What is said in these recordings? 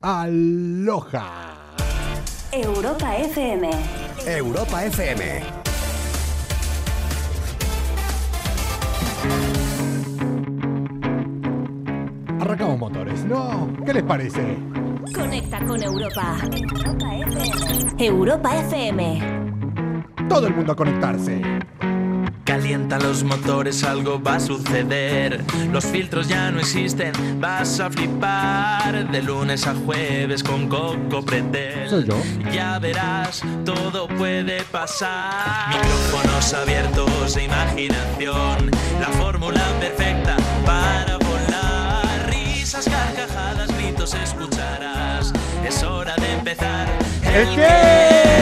Aloha. Europa FM. Europa FM. Arrancamos motores, ¿no? ¿Qué les parece? Conecta con Europa. Europa FM. Europa FM. Todo el mundo a conectarse. Calienta los motores, algo va a suceder. Los filtros ya no existen, vas a flipar. De lunes a jueves con Coco Pretel. Soy yo. Ya verás, todo puede pasar. Micrófonos abiertos e imaginación. La fórmula perfecta para volar. Risas, carcajadas, gritos escucharás. Es hora de empezar. ¿El qué?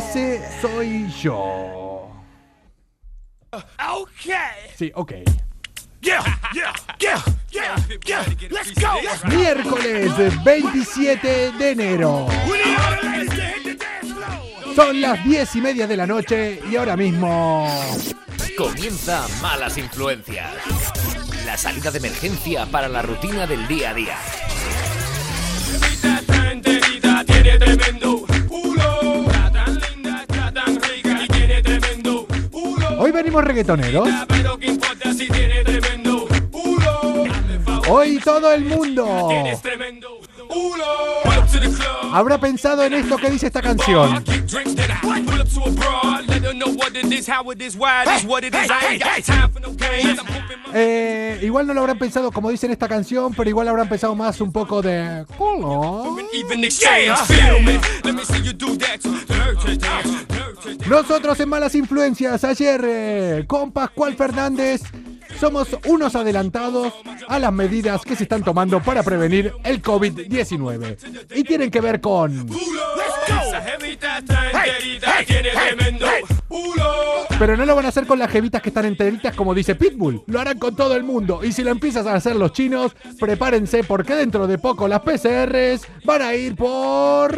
Ese soy yo. Okay. Sí, ok. Yeah, yeah, yeah, yeah, yeah. Let's go. Miércoles 27 de enero. Son las 10 y media de la noche y ahora mismo. Comienza Malas Influencias. La salida de emergencia para la rutina del día a día. Tremendo Hoy venimos reggaetoneros. Hoy todo el mundo. Habrá pensado en esto que dice esta canción. Eh, igual no lo habrán pensado como dice en esta canción, pero igual habrán pensado más un poco de Nosotros en Malas Influencias ayer eh, con Pascual Fernández somos unos adelantados a las medidas que se están tomando para prevenir el COVID-19. Y tienen que ver con... Esa jevita tan Pero no lo van a hacer con las jevitas que están enteritas como dice Pitbull. Lo harán con todo el mundo. Y si lo empiezas a hacer los chinos, prepárense porque dentro de poco las PCRs van a ir por...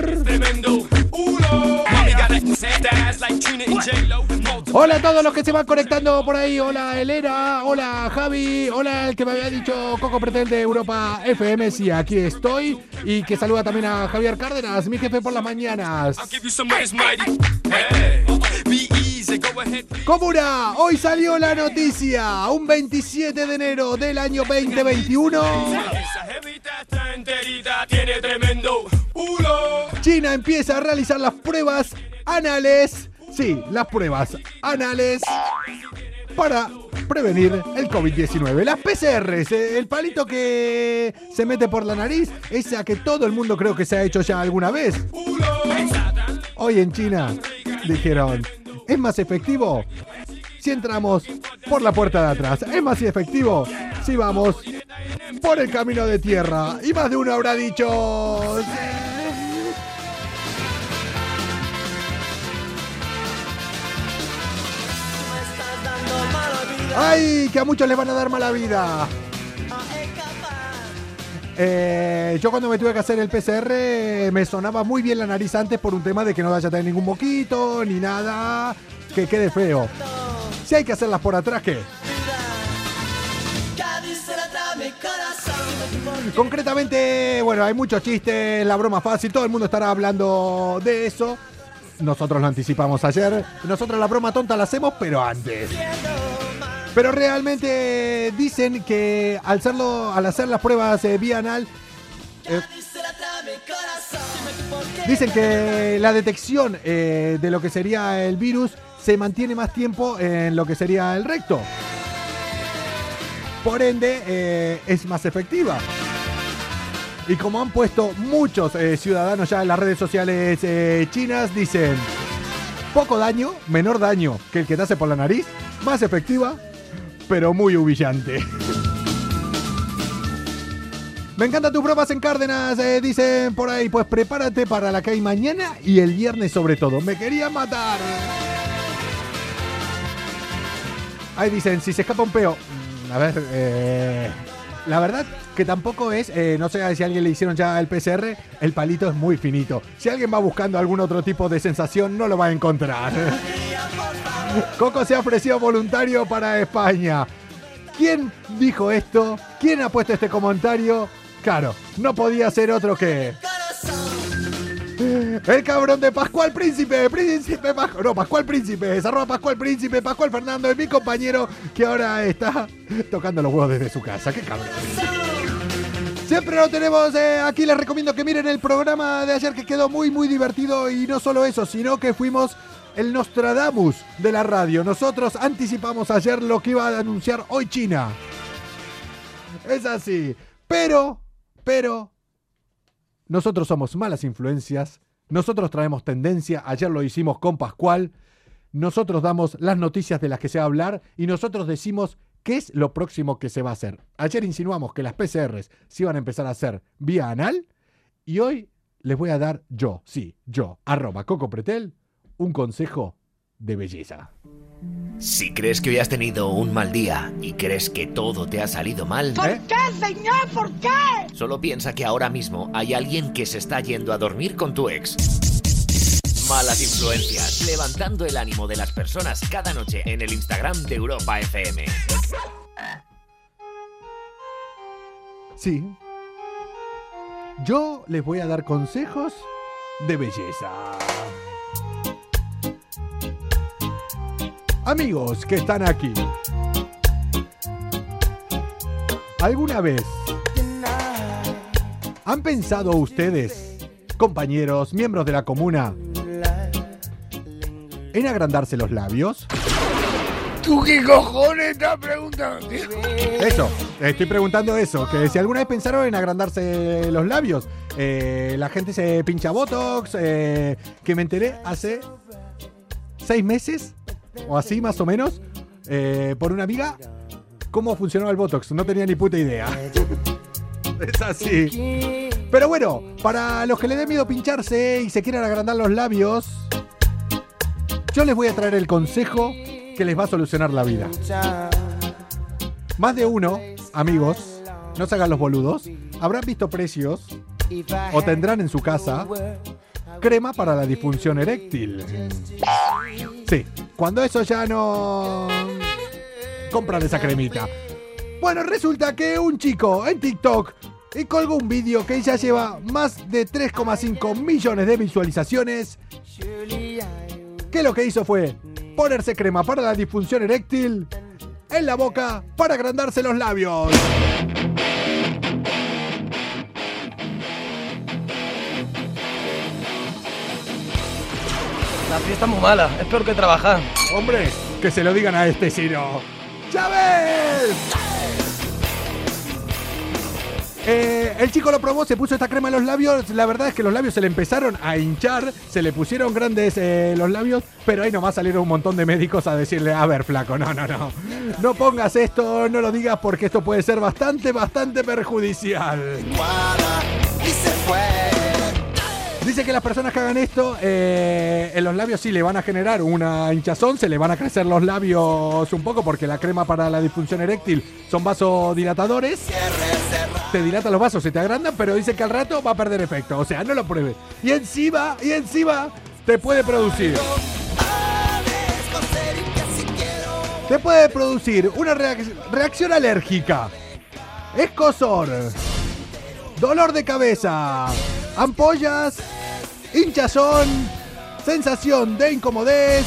Hola a todos los que se van conectando por ahí. Hola Elena, hola Javi, hola el que me había dicho Coco Pretel de Europa FM. Sí, aquí estoy. Y que saluda también a Javier Cárdenas, mi jefe por las mañanas. Comuna, hoy salió la noticia. Un 27 de enero del año 2021. Esa jevita tan querida tiene tremendo culo. China empieza a realizar las pruebas anales. Sí, las pruebas anales para prevenir el COVID-19. Las PCRs, el palito que se mete por la nariz, esa que todo el mundo creo que se ha hecho ya alguna vez. Hoy en China dijeron, ¿es más efectivo? Si entramos por la puerta de atrás, es más efectivo si vamos por el camino de tierra. Y más de uno habrá dicho... ¡Ay! Que a muchos les van a dar mala vida. Eh, yo cuando me tuve que hacer el PCR me sonaba muy bien la nariz antes por un tema de que no vaya a tener ningún moquito ni nada que quede feo. Si hay que hacerlas por atrás, ¿qué? Concretamente, bueno, hay muchos chistes, la broma fácil, todo el mundo estará hablando de eso. Nosotros lo anticipamos ayer. Nosotros la broma tonta la hacemos, pero antes. Pero realmente dicen que al, hacerlo, al hacer las pruebas eh, vía dicen que la detección eh, de lo que sería el virus se mantiene más tiempo en lo que sería el recto. Por ende, eh, es más efectiva. Y como han puesto muchos eh, ciudadanos ya en las redes sociales chinas, dicen, poco daño, menor daño que el que te hace por la nariz, más efectiva, pero muy humillante. Me encantan tus bromas en Cárdenas, eh, dicen por ahí. Pues prepárate para la que hay mañana y el viernes sobre todo. Me querían matar. Ahí dicen, si se escapa un peo. Mm, A ver, eh, la verdad que tampoco es, eh, no sé si a alguien le hicieron ya el PCR, el palito es muy finito. Si alguien va buscando algún otro tipo de sensación, no lo va a encontrar. Coco se ha ofrecido voluntario para España. ¿Quién dijo esto? ¿Quién ha puesto este comentario? Claro, no podía ser otro que... El cabrón de Pascual Príncipe, Príncipe Pascual, no, Pascual Príncipe, es arroba Pascual Príncipe, Pascual Fernando, es mi compañero que ahora está tocando los huevos desde su casa. Qué cabrón. Siempre lo tenemos eh, aquí, les recomiendo que miren el programa de ayer que quedó muy muy divertido y no solo eso, sino que fuimos el Nostradamus de la radio. Nosotros anticipamos ayer lo que iba a anunciar hoy China. Es así. Pero, pero, nosotros somos malas influencias. Nosotros traemos tendencia. Ayer lo hicimos con Pascual. Nosotros damos las noticias de las que se va a hablar y nosotros decimos qué es lo próximo que se va a hacer. Ayer insinuamos que las PCRs se iban a empezar a hacer vía anal y hoy les voy a dar yo, sí, yo, arroba Coco Pretel, un consejo de belleza. Si crees que hoy has tenido un mal día y crees que todo te ha salido mal, ¿Eh? qué, señor? ¿Por qué? solo piensa que ahora mismo hay alguien que se está yendo a dormir con tu ex. Malas influencias, levantando el ánimo de las personas cada noche en el Instagram de Europa FM. Sí. Yo les voy a dar consejos de belleza. Amigos que están aquí. ¿Alguna vez han pensado ustedes, compañeros, miembros de la comuna, en agrandarse los labios? ¿Tú qué cojones estás preguntando? Eso, estoy preguntando eso, que si alguna vez pensaron en agrandarse los labios. Eh, la gente se pincha Botox, eh, que me enteré hace seis meses, o así más o menos, eh, por una amiga, cómo funcionaba el Botox. No tenía ni puta idea. es así. Pero bueno, para los que le dé miedo pincharse y se quieran agrandar los labios, yo les voy a traer el consejo que les va a solucionar la vida. Más de uno, amigos, no se hagan los boludos, habrán visto precios o tendrán en su casa crema para la disfunción eréctil. Sí, cuando eso ya no compran esa cremita. Bueno, resulta que un chico en TikTok y colgó un vídeo que ya lleva más de 3,5 millones de visualizaciones. Que lo que hizo fue ponerse crema para la disfunción eréctil en la boca para agrandarse los labios. La fiesta es muy mala, es peor que trabajar. Hombre, que se lo digan a este Ciro. ¡Chávez! Eh, el chico lo probó, se puso esta crema en los labios. La verdad es que los labios se le empezaron a hinchar, se le pusieron grandes eh, los labios, pero ahí nomás salieron un montón de médicos a decirle: A ver, flaco, no, no, no. No pongas esto, no lo digas porque esto puede ser bastante, bastante perjudicial. Dice que las personas que hagan esto eh, en los labios sí le van a generar una hinchazón, se le van a crecer los labios un poco porque la crema para la disfunción eréctil son vasodilatadores. Te dilata los vasos, se te agrandan, pero dice que al rato va a perder efecto. O sea, no lo pruebes. Y encima, y encima, te puede producir. Te puede producir una reac- reacción alérgica, escosor, dolor de cabeza, ampollas, hinchazón, sensación de incomodez,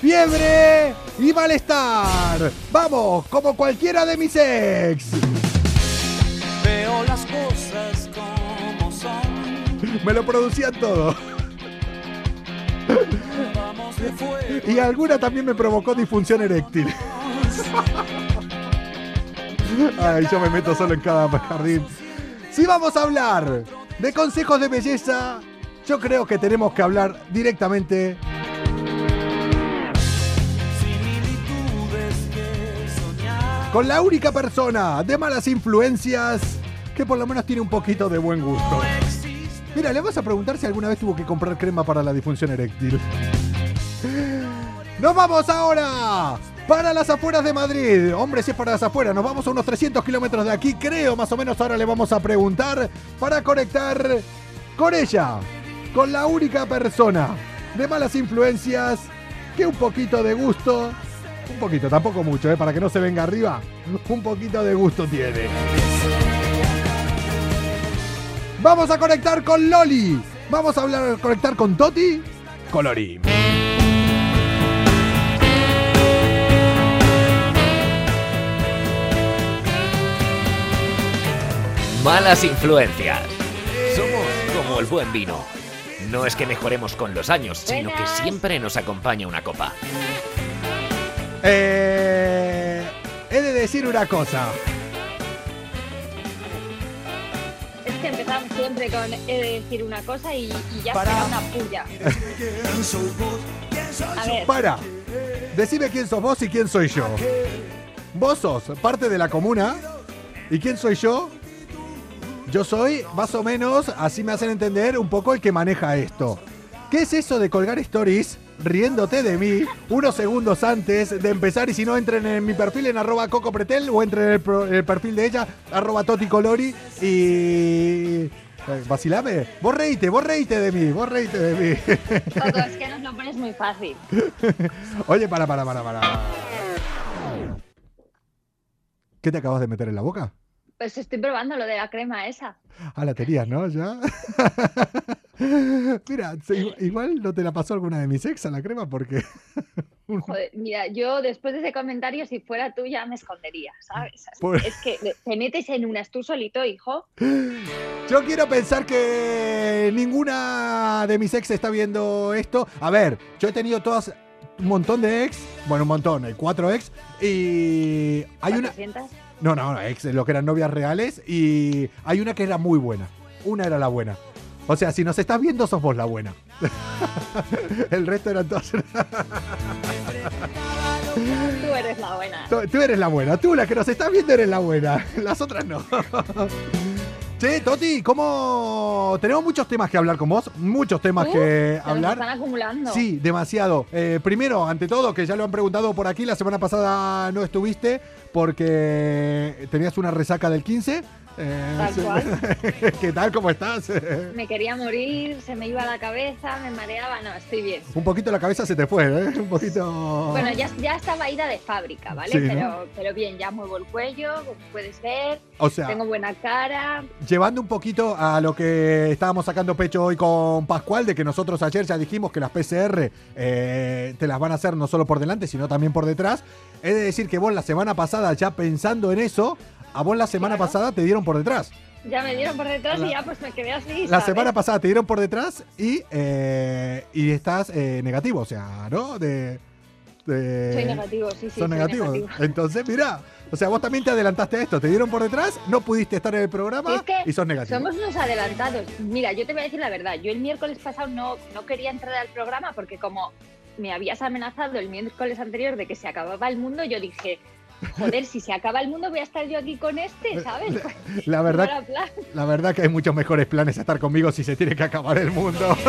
fiebre y malestar. Vamos, como cualquiera de mis ex. Veo las cosas como son. Me lo producían todo. Y alguna también me provocó disfunción eréctil. Ay, yo me meto solo en cada jardín. Si vamos a hablar de consejos de belleza, yo creo que tenemos que hablar directamente con la única persona de malas influencias que por lo menos tiene un poquito de buen gusto. Mira, le vas a preguntar si alguna vez tuvo que comprar crema para la disfunción eréctil. ¡Nos vamos ahora! Para las afueras de Madrid. Hombre, si es para las afueras, nos vamos a unos 300 kilómetros de aquí, creo, más o menos. Ahora le vamos a preguntar para conectar con ella, con la única persona de malas influencias que un poquito de gusto, un poquito, tampoco mucho, ¿eh? para que no se venga arriba, un poquito de gusto tiene. Vamos a conectar con Loli. Vamos a hablar, conectar con Toti. Colorín. Malas influencias. Somos como el buen vino. No es que mejoremos con los años, sino que siempre nos acompaña una copa. Eh, he de decir una cosa. Es que empezamos siempre con he de decir una cosa y, y ya será una puya. A ver, Para. Decime quién sos vos y quién soy yo. Vos sos parte de la comuna. ¿Y quién soy yo? Yo soy, más o menos, así me hacen entender, un poco el que maneja esto. ¿Qué es eso de colgar stories riéndote de mí unos segundos antes de empezar? Y si no, entren en mi perfil en arroba cocopretel o entren en el, pro- en el perfil de ella, arroba toticolori y... eh, Vacilame, vos reíte, vos reíte de mí, vos reíte de mí. Coco, es que nos lo pones muy fácil. Oye, para, para, para, para. ¿Qué te acabas de meter en la boca? Pues estoy probando lo de la crema esa. Ah, la tenías, ¿no? Ya. Mira, igual no te la pasó alguna de mis ex a la crema porque. Joder, mira, yo después de ese comentario, si fuera tú, ya me escondería, ¿sabes? Por- Es que te metes en unas tú solito, hijo. Yo quiero pensar que ninguna de mis ex está viendo esto. A ver, yo he tenido todas un montón de ex, bueno, un montón, hay cuatro ex, y hay una... 400. No, no, no, ex, lo que eran novias reales, y hay una que era muy buena. Una era la buena. O sea, si nos estás viendo, sos vos la buena. El resto eran todas... Tú eres la buena. Tú, tú eres la buena, tú la que nos estás viendo eres la buena, las otras no. Che, Toti, ¿cómo...? Tenemos muchos temas que hablar con vos, muchos temas Uh, que hablar. están acumulando. Sí, demasiado. Eh, primero, ante todo, que ya lo han preguntado por aquí, la semana pasada no estuviste porque tenías una resaca del 15. Eh, Tal cual. ¿Qué tal? ¿Cómo estás? Me quería morir, se me iba la cabeza, me mareaba. No, estoy bien. Un poquito la cabeza se te fue, ¿eh? Un poquito... Bueno, ya, ya estaba ida de fábrica, ¿vale? Sí, ¿no? pero, pero bien, ya muevo el cuello, como puedes ver. O sea, Tengo buena cara. llevando un poquito a lo que estábamos sacando pecho hoy con Pascual, de que nosotros ayer ya dijimos que las PCR eh, te las van a hacer no solo por delante, sino también por detrás. He de decir que vos la semana pasada, ya pensando en eso, a vos la semana Claro. pasada te dieron por detrás. Ya me dieron por detrás La- y ya pues me quedé así. La ¿sabes? semana pasada te dieron por detrás y, eh, y estás eh, negativo, o sea, ¿no? De, de- Soy negativo, sí, sí. Son negativos. negativo. Entonces, mira, o sea, vos también te adelantaste a esto, te dieron por detrás, no pudiste estar en el programa es que y sos negativo. Somos unos adelantados. Mira, yo te voy a decir la verdad. Yo el miércoles pasado no, no quería entrar al programa porque como me habías amenazado el miércoles anterior de que se acababa el mundo, yo dije, joder, si se acaba el mundo voy a estar yo aquí con este, ¿sabes? La No verdad, la verdad que hay muchos mejores planes a estar conmigo si se tiene que acabar el mundo.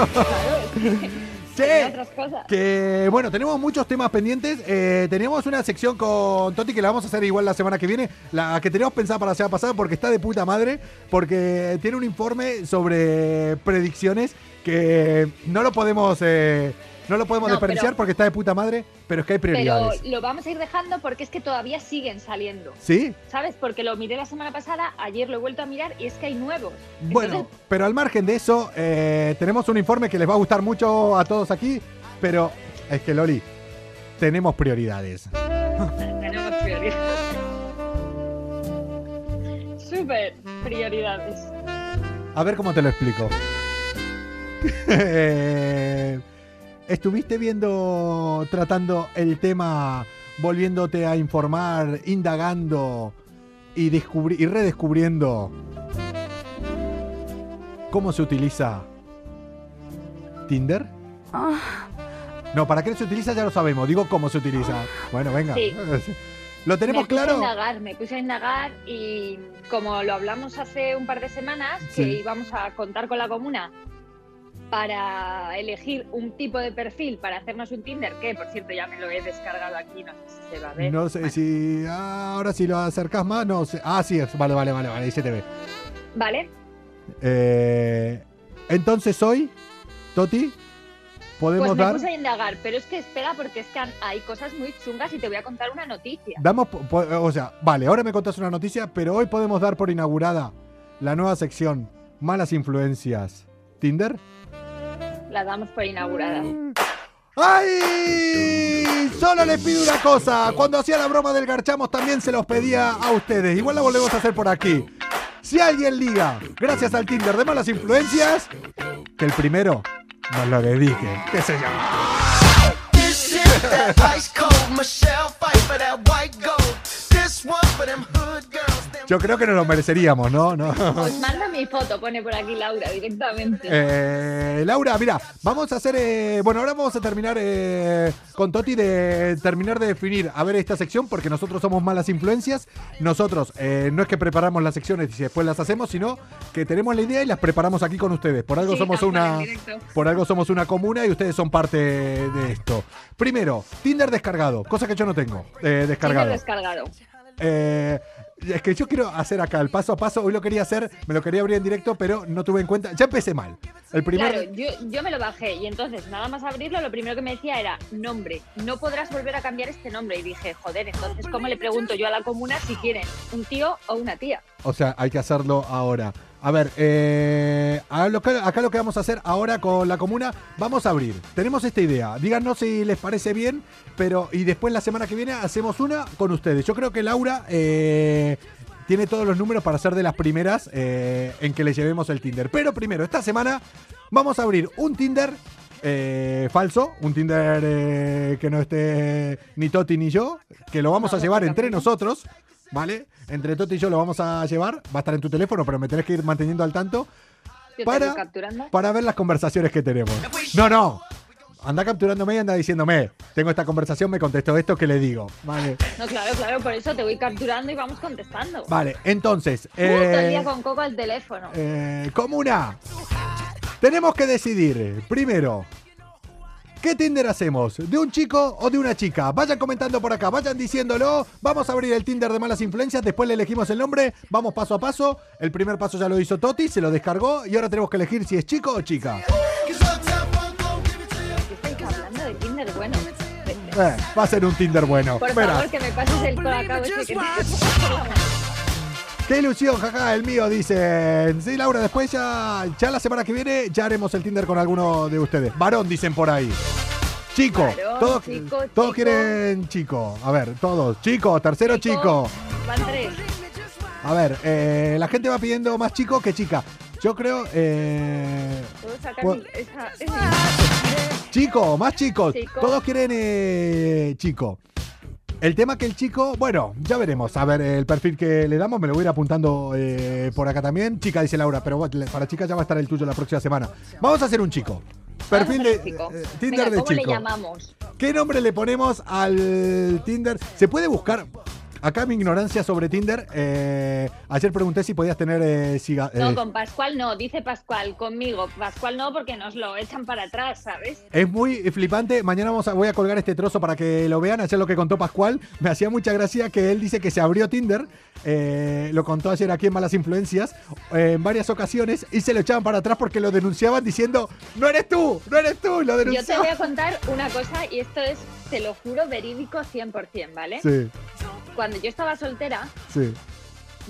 Tenía che, otras cosas. que bueno, tenemos muchos temas pendientes. Eh, teníamos una sección con Toti que la vamos a hacer igual la semana que viene. La que teníamos pensada para la semana pasada porque está de puta madre. Porque tiene un informe sobre predicciones que no lo podemos, eh, no lo podemos No, desperdiciar pero- porque está de puta madre. Pero es que hay Pero prioridades. lo vamos a ir dejando porque es que todavía siguen saliendo. ¿Sí? ¿Sabes? Porque lo miré la semana pasada, ayer lo he vuelto a mirar y es que hay nuevos. Bueno, Entonces, pero al margen de eso, eh, tenemos un informe que les va a gustar mucho a todos aquí, pero es que Loli, tenemos prioridades. tenemos prioridades. Súper prioridades. A ver cómo te lo explico. Estuviste viendo, tratando el tema, volviéndote a informar, indagando y, descubri- y redescubriendo cómo se utiliza Tinder. No, ¿para qué se utiliza? Ya lo sabemos. Digo cómo se utiliza. Bueno, venga. Sí. ¿Lo tenemos me puse claro? A indagar, me puse a indagar y como lo hablamos hace un par de semanas, Sí. que íbamos a contar con la comuna para elegir un tipo de perfil para hacernos un Tinder, que por cierto ya me lo he descargado aquí, no sé si se va a ver. No sé si. ah, ahora si lo acercas más, no sé. Ah, sí, es- vale, vale, vale, vale, ahí se te ve. Vale, Eh, entonces hoy, Toti, podemos pues me dar. puse a indagar, pero es que espera porque es que hay cosas muy chungas y te voy a contar una noticia. Damos, o sea, vale, ahora me contás una noticia, pero hoy podemos dar por inaugurada la nueva sección Malas Influencias. ¿Tinder? La damos por inaugurada. ¡Ay! Solo les pido una cosa. Cuando hacía la broma del garchamos también se los pedía a ustedes. Igual la volvemos a hacer por aquí. Si alguien liga, gracias al Tinder de malas influencias, que el primero nos lo dedique. ¿Qué sé yo? Yo creo que nos lo mereceríamos, ¿no? ¿No? Os mando mi foto, pone por aquí Laura directamente. Eh, Laura, mira, vamos a hacer. eh, bueno, ahora vamos a terminar eh, con Toti de terminar de definir a ver esta sección, porque nosotros somos malas influencias. Nosotros eh, no es que preparamos las secciones y después las hacemos, sino que tenemos la idea y las preparamos aquí con ustedes. Por algo Sí, somos cual, una. Por algo somos una comuna y ustedes son parte de esto. Primero, Tinder descargado, cosa que yo no tengo. eh, descargado. Tinder descargado. Eh, es que yo quiero hacer acá el paso a paso. Hoy lo quería hacer, me lo quería abrir en directo, pero no tuve en cuenta. Ya empecé mal. El primer. Claro, yo, yo me lo bajé y entonces nada más abrirlo, lo primero que me decía era nombre. No podrás volver a cambiar este nombre. Y dije, joder, entonces ¿cómo le pregunto yo a la comuna si quieren un tío o una tía? O sea, hay que hacerlo ahora. A ver, eh, a lo que- acá lo que vamos a hacer ahora con la comuna, vamos a abrir. Tenemos esta idea. Díganos si les parece bien, pero y después la semana que viene hacemos una con ustedes. Yo creo que Laura eh, tiene todos los números para ser de las primeras eh, en que le llevemos el Tinder. Pero primero, esta semana vamos a abrir un Tinder eh, falso, un Tinder eh, que no esté ni Toti ni yo, que lo vamos a llevar entre nosotros, ¿vale? Entre Toti y yo lo vamos a llevar, va a estar en tu teléfono, pero me tenés que ir manteniendo al tanto Para- para ver las conversaciones que tenemos. No, no. Anda capturándome y anda diciéndome, tengo esta conversación, me contestó esto, ¿qué le digo? Vale, No, claro, claro, por eso te voy capturando y vamos contestando. vale, entonces, todo el día eh, con Coco al teléfono. eh, comuna, tenemos que decidir, primero, ¿qué Tinder hacemos? ¿De un chico o de una chica? Vayan comentando por acá, vayan diciéndolo, vamos a abrir el Tinder de malas influencias, después le elegimos el nombre, vamos paso a paso, el primer paso ya lo hizo Toti, se lo descargó y ahora tenemos que elegir si es chico o chica. ¿Qué estáis hablando de Tinder? Bueno, Eh, va a ser un Tinder bueno. por Verás. favor, que me pases el te Qué ilusión, jaja, el mío, dicen. Sí, Laura, después ya, ya la semana que viene ya haremos el Tinder con alguno de ustedes. Varón, dicen por ahí. Chico, Varón, todos, chico, todos chico. quieren chico. A ver, todos. Chico, tercero chico. Van tres. A ver, eh, la gente va pidiendo más chico que chica. Yo creo, eh, ¿Puedo esa, esa- chico, más chicos. Chico. Todos quieren eh, chico. El tema que el chico, bueno, ya veremos. A ver, el perfil que le damos me lo voy a ir apuntando eh, por acá también. Chica, dice Laura, pero para chica ya va a estar el tuyo la próxima semana. Vamos a hacer un chico. Perfil de chico. eh, Tinder Venga, de ¿Cómo chico. le llamamos? ¿Qué nombre le ponemos al Tinder? ¿Se puede buscar? Acá mi ignorancia sobre Tinder. eh, ayer pregunté si podías tener eh, siga- No, eh, con Pascual no, dice Pascual, conmigo. Pascual no, porque nos lo echan para atrás, ¿sabes? Es muy flipante. Mañana vamos a, voy a colgar este trozo para que lo vean. Ayer lo que contó Pascual. Me hacía mucha gracia que él dice que se abrió Tinder. eh, lo contó ayer aquí en Malas Influencias. en varias ocasiones. Y se lo echaban para atrás porque lo denunciaban diciendo: ¡No eres tú! ¡No eres tú! Lo Yo te voy denunciaban. a contar una cosa y esto es, te lo juro, verídico 100%, ¿vale? Sí, Cuando yo estaba soltera, sí,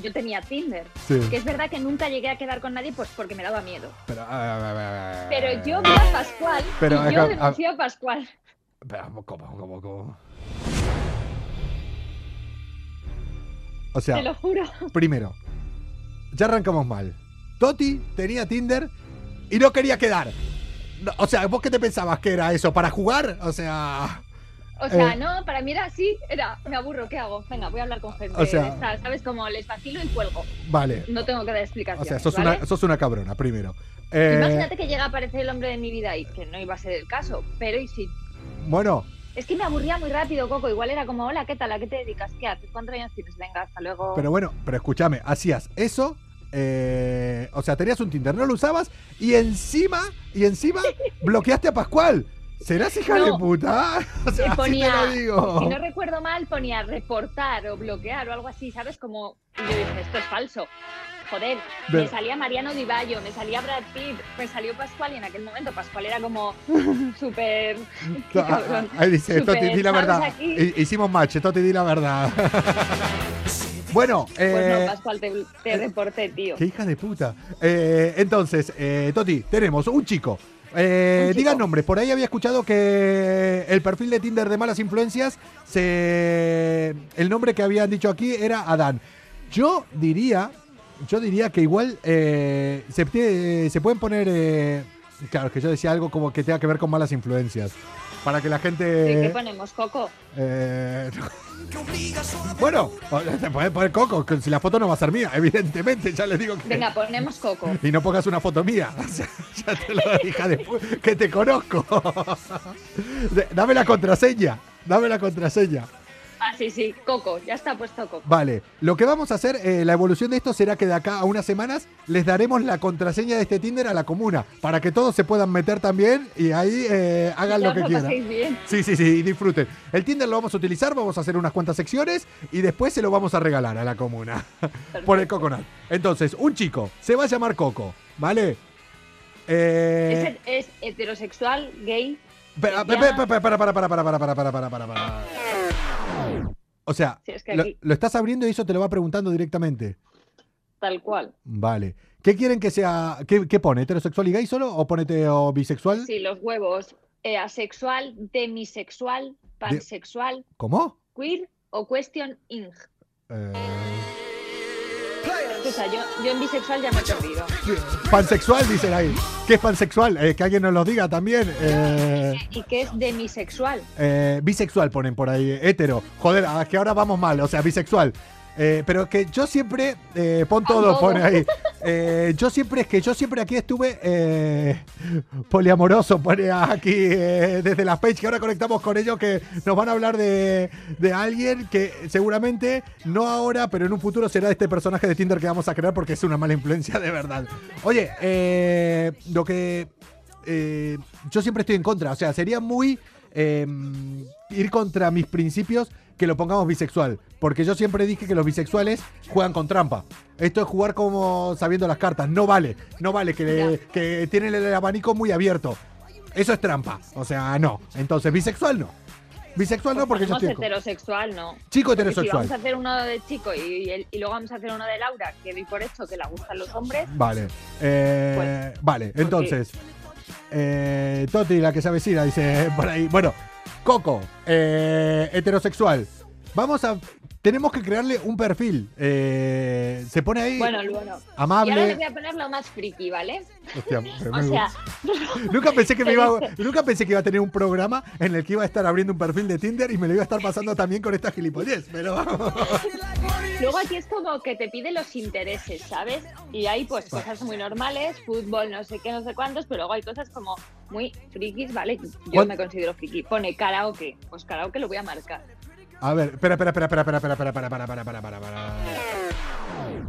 yo tenía Tinder. sí. Que es verdad que nunca llegué a quedar con nadie pues porque me daba miedo. Pero, ah, Pero yo vi a Pascual Pero, y yo denuncié a Pascual. Pero, ¿cómo, cómo, cómo? O sea, Te lo juro. primero, ya arrancamos mal. Toti tenía Tinder y no quería quedar. O sea, ¿vos qué te pensabas que era eso? ¿Para jugar? O sea. O sea, Eh. no, para mí era así, era, me aburro, ¿qué hago? Venga, voy a hablar con gente. O sea- esta, ¿Sabes? Como les vacilo y cuelgo. Vale. No tengo que dar O explicaciones. sea, sos, ¿vale? una, sos una cabrona, primero. Eh, Imagínate que llega a aparecer el hombre de mi vida y que no iba a ser el caso, pero y sí. bueno, Es que me aburría muy rápido, Coco. Igual era como, hola, ¿qué tal? ¿A qué te dedicas? ¿Qué haces? ¿Cuántos años tienes? Venga, hasta luego. Pero bueno, pero escúchame, hacías eso, eh, o sea, tenías un Tinder, no lo usabas y encima, y encima bloqueaste a Pascual. ¿Serás hija No. de puta? O sea, Y así ponía, te lo digo. si no recuerdo mal, ponía reportar o bloquear o algo así, ¿sabes? Como, y yo dije, esto es falso. Joder, me salía Mariano Di Baggio, me salía Brad Pitt, me salió Pascual y en aquel momento Pascual era como súper... Ah, Ahí dice, Toti, di la verdad. Hicimos match, Toti, di la verdad. bueno, Pues eh, no, Pascual, te, te reporté, tío. qué hija de puta. Eh, entonces, eh, Toti, tenemos un chico. Eh. Digan nombres, por ahí había escuchado que el perfil de Tinder de malas influencias, se, el nombre que habían dicho aquí era Adán. Yo diría, yo diría que igual eh, se, se pueden poner, eh, claro, que yo decía algo como que tenga que ver con malas influencias, para que la gente... ¿De ¿Qué ponemos, Coco? Eh, bueno, te puedes poner coco, que si la foto no va a ser mía, evidentemente, ya les digo que. Venga, ponemos Coco. Y no pongas una foto mía. O sea, ya te lo hija de pu- que te conozco. Dame la contraseña. Dame la contraseña. Ah, sí, sí, Coco, ya está puesto Coco. Vale, lo que vamos a hacer, eh, la evolución de esto será que de acá a unas semanas les daremos la contraseña de este Tinder a la comuna para que todos se puedan meter también y ahí eh, hagan lo que quieran. bien. Sí, sí, sí, y disfruten. El Tinder lo vamos a utilizar, vamos a hacer unas cuantas secciones y después se lo vamos a regalar a la comuna por el Coconut. Entonces, un chico se va a llamar Coco, ¿vale? Eh, Es, es heterosexual, gay. espera, lesbiana. espera, espera, para, para, para, para, para, para, para, para, para. O sea, Sí, es que lo, aquí- lo estás abriendo y eso te lo va preguntando directamente. Tal cual. Vale. ¿Qué quieren que sea? ¿Qué, qué pone? ¿Heterosexual y gay solo? ¿O ponete o bisexual? Sí, los huevos. eh, asexual, demisexual, pansexual, ¿Cómo? queer o question ing. Eh, O sea, yo, yo en bisexual ya me he perdido. pansexual, dicen ahí. ¿Qué es pansexual? Eh, que alguien nos lo diga también. Eh, ¿Y qué es demisexual? eh, bisexual ponen por ahí. Hetero. Joder, ah, es que ahora vamos mal. O sea, bisexual. Eh, pero que yo siempre. eh, pon todo, pone ahí. Eh, yo siempre, es que yo siempre aquí estuve poliamoroso, pone aquí desde la page que ahora conectamos con ellos que nos van a hablar de, de alguien que seguramente no ahora, pero en un futuro será este personaje de Tinder que vamos a crear porque es una mala influencia de verdad. Oye, lo que yo siempre estoy en contra, o sea, sería muy ir contra mis principios que lo pongamos bisexual, porque yo siempre dije que los bisexuales juegan con trampa. Esto es jugar como sabiendo las cartas, no vale, no vale que, le- que tienen el abanico muy abierto. Eso es trampa, o sea, no. Entonces, bisexual no. Bisexual no porque yo Ponemos estoy... heterosexual, no. Chico Porque heterosexual. Si vamos a hacer uno de chico y, y el- y luego vamos a hacer uno de Laura, que doy por hecho que le gustan los hombres. Vale. Eh, Pues, vale, entonces. Eh, Toti, la que se avecina, dice por ahí. Bueno, Coco, eh, heterosexual. Vamos a. Tenemos que crearle un perfil. Eh, se pone ahí. Bueno, bueno. Y ahora Amable. les voy a poner lo más friki, ¿vale? Hostia, O sea, nunca pensé que me iba, nunca pensé que iba a tener un programa en el que iba a estar abriendo un perfil de Tinder y me lo iba a estar pasando también con esta gilipollez, pero luego aquí es como que te pide los intereses, ¿sabes? Y hay pues cosas muy normales, fútbol, no sé qué, no sé cuántos, pero luego hay cosas como muy frikis, ¿vale? Yo ¿Cuál- me considero friki. Pone karaoke, pues karaoke lo voy a marcar. A ver, espera, espera, espera, espera, espera, espera, espera, para, para, para, para, para,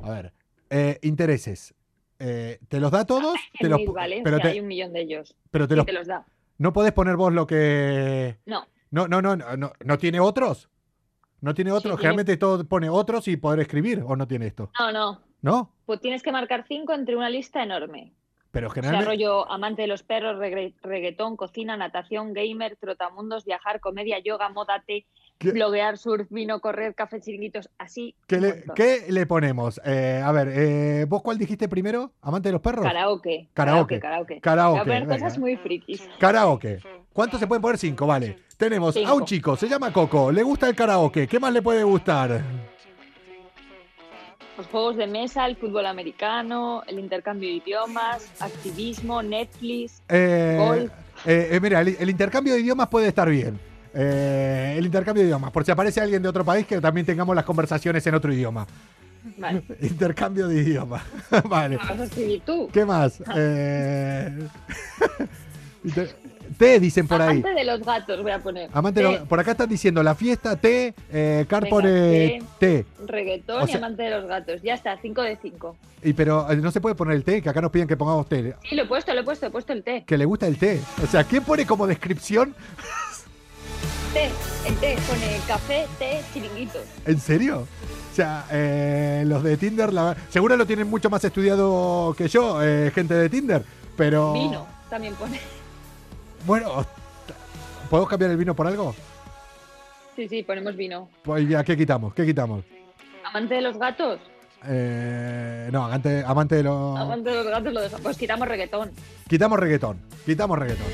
A ver, intereses. ¿Te los da todos? Te los, Valencia, pero te, hay un millón de ellos. Pero te los, da. No podés poner vos lo que. No. No, no, no, no, no tiene otros. No tiene otros. Generalmente todo pone otros y poder escribir, o no tiene esto. No, no. ¿No? Pues tienes que marcar cinco entre una lista enorme. Pero generalmente. O amante de los perros, reggaetón, cocina, natación, gamer, trotamundos, viajar, comedia, yoga, moda, ¿Qué? bloguear, surf, vino, correr, café, chiringuitos, así. ¿Qué le, qué le ponemos? Eh, a ver, eh, ¿vos cuál dijiste primero? ¿Amante de los perros? Karaoke. Karaoke. Karaoke. Karaoke, Voy a poner cosas muy frikis. Karaoke. ¿Cuántos se pueden poner? Cinco, vale. Tenemos a un Cinco. chico, se llama Coco, le gusta el karaoke. ¿Qué más le puede gustar? Los juegos de mesa, el fútbol americano, el intercambio de idiomas, activismo, Netflix. Eh, Golf. eh, eh, mira, el, el intercambio de idiomas puede estar bien. Eh, el intercambio de idiomas, por si aparece alguien de otro país que también tengamos las conversaciones en otro idioma. Vale. Intercambio de idiomas. vale. Vas a escribir tú. ¿Qué más? Eh, inter- Té, dicen por ahí. Amante de los gatos, voy a poner. Amante de los- por acá están diciendo la fiesta, té, eh, Car Venga, pone té. Reggaetón O y sea- amante de los gatos. Ya está, 5 de 5. Y pero eh, no se puede poner el té, que acá nos piden que pongamos té. Sí, lo he puesto, lo he puesto, he puesto el té. Que le gusta el té. O sea, ¿quién pone como descripción? Té, el té, pone café, té, chiringuitos. ¿En serio? O sea, eh, los de Tinder, la- seguro lo tienen mucho más estudiado que yo, eh, gente de Tinder. Pero. Vino, también pone. Bueno, ¿podemos cambiar el vino por algo? Sí, sí, ponemos vino. Pues ya, ¿qué quitamos? ¿Qué quitamos? Amante de los gatos. Eh, no, amante, amante de los. Amante de los gatos lo dejamos. Pues quitamos reggaetón. Quitamos reggaetón. Quitamos reggaetón.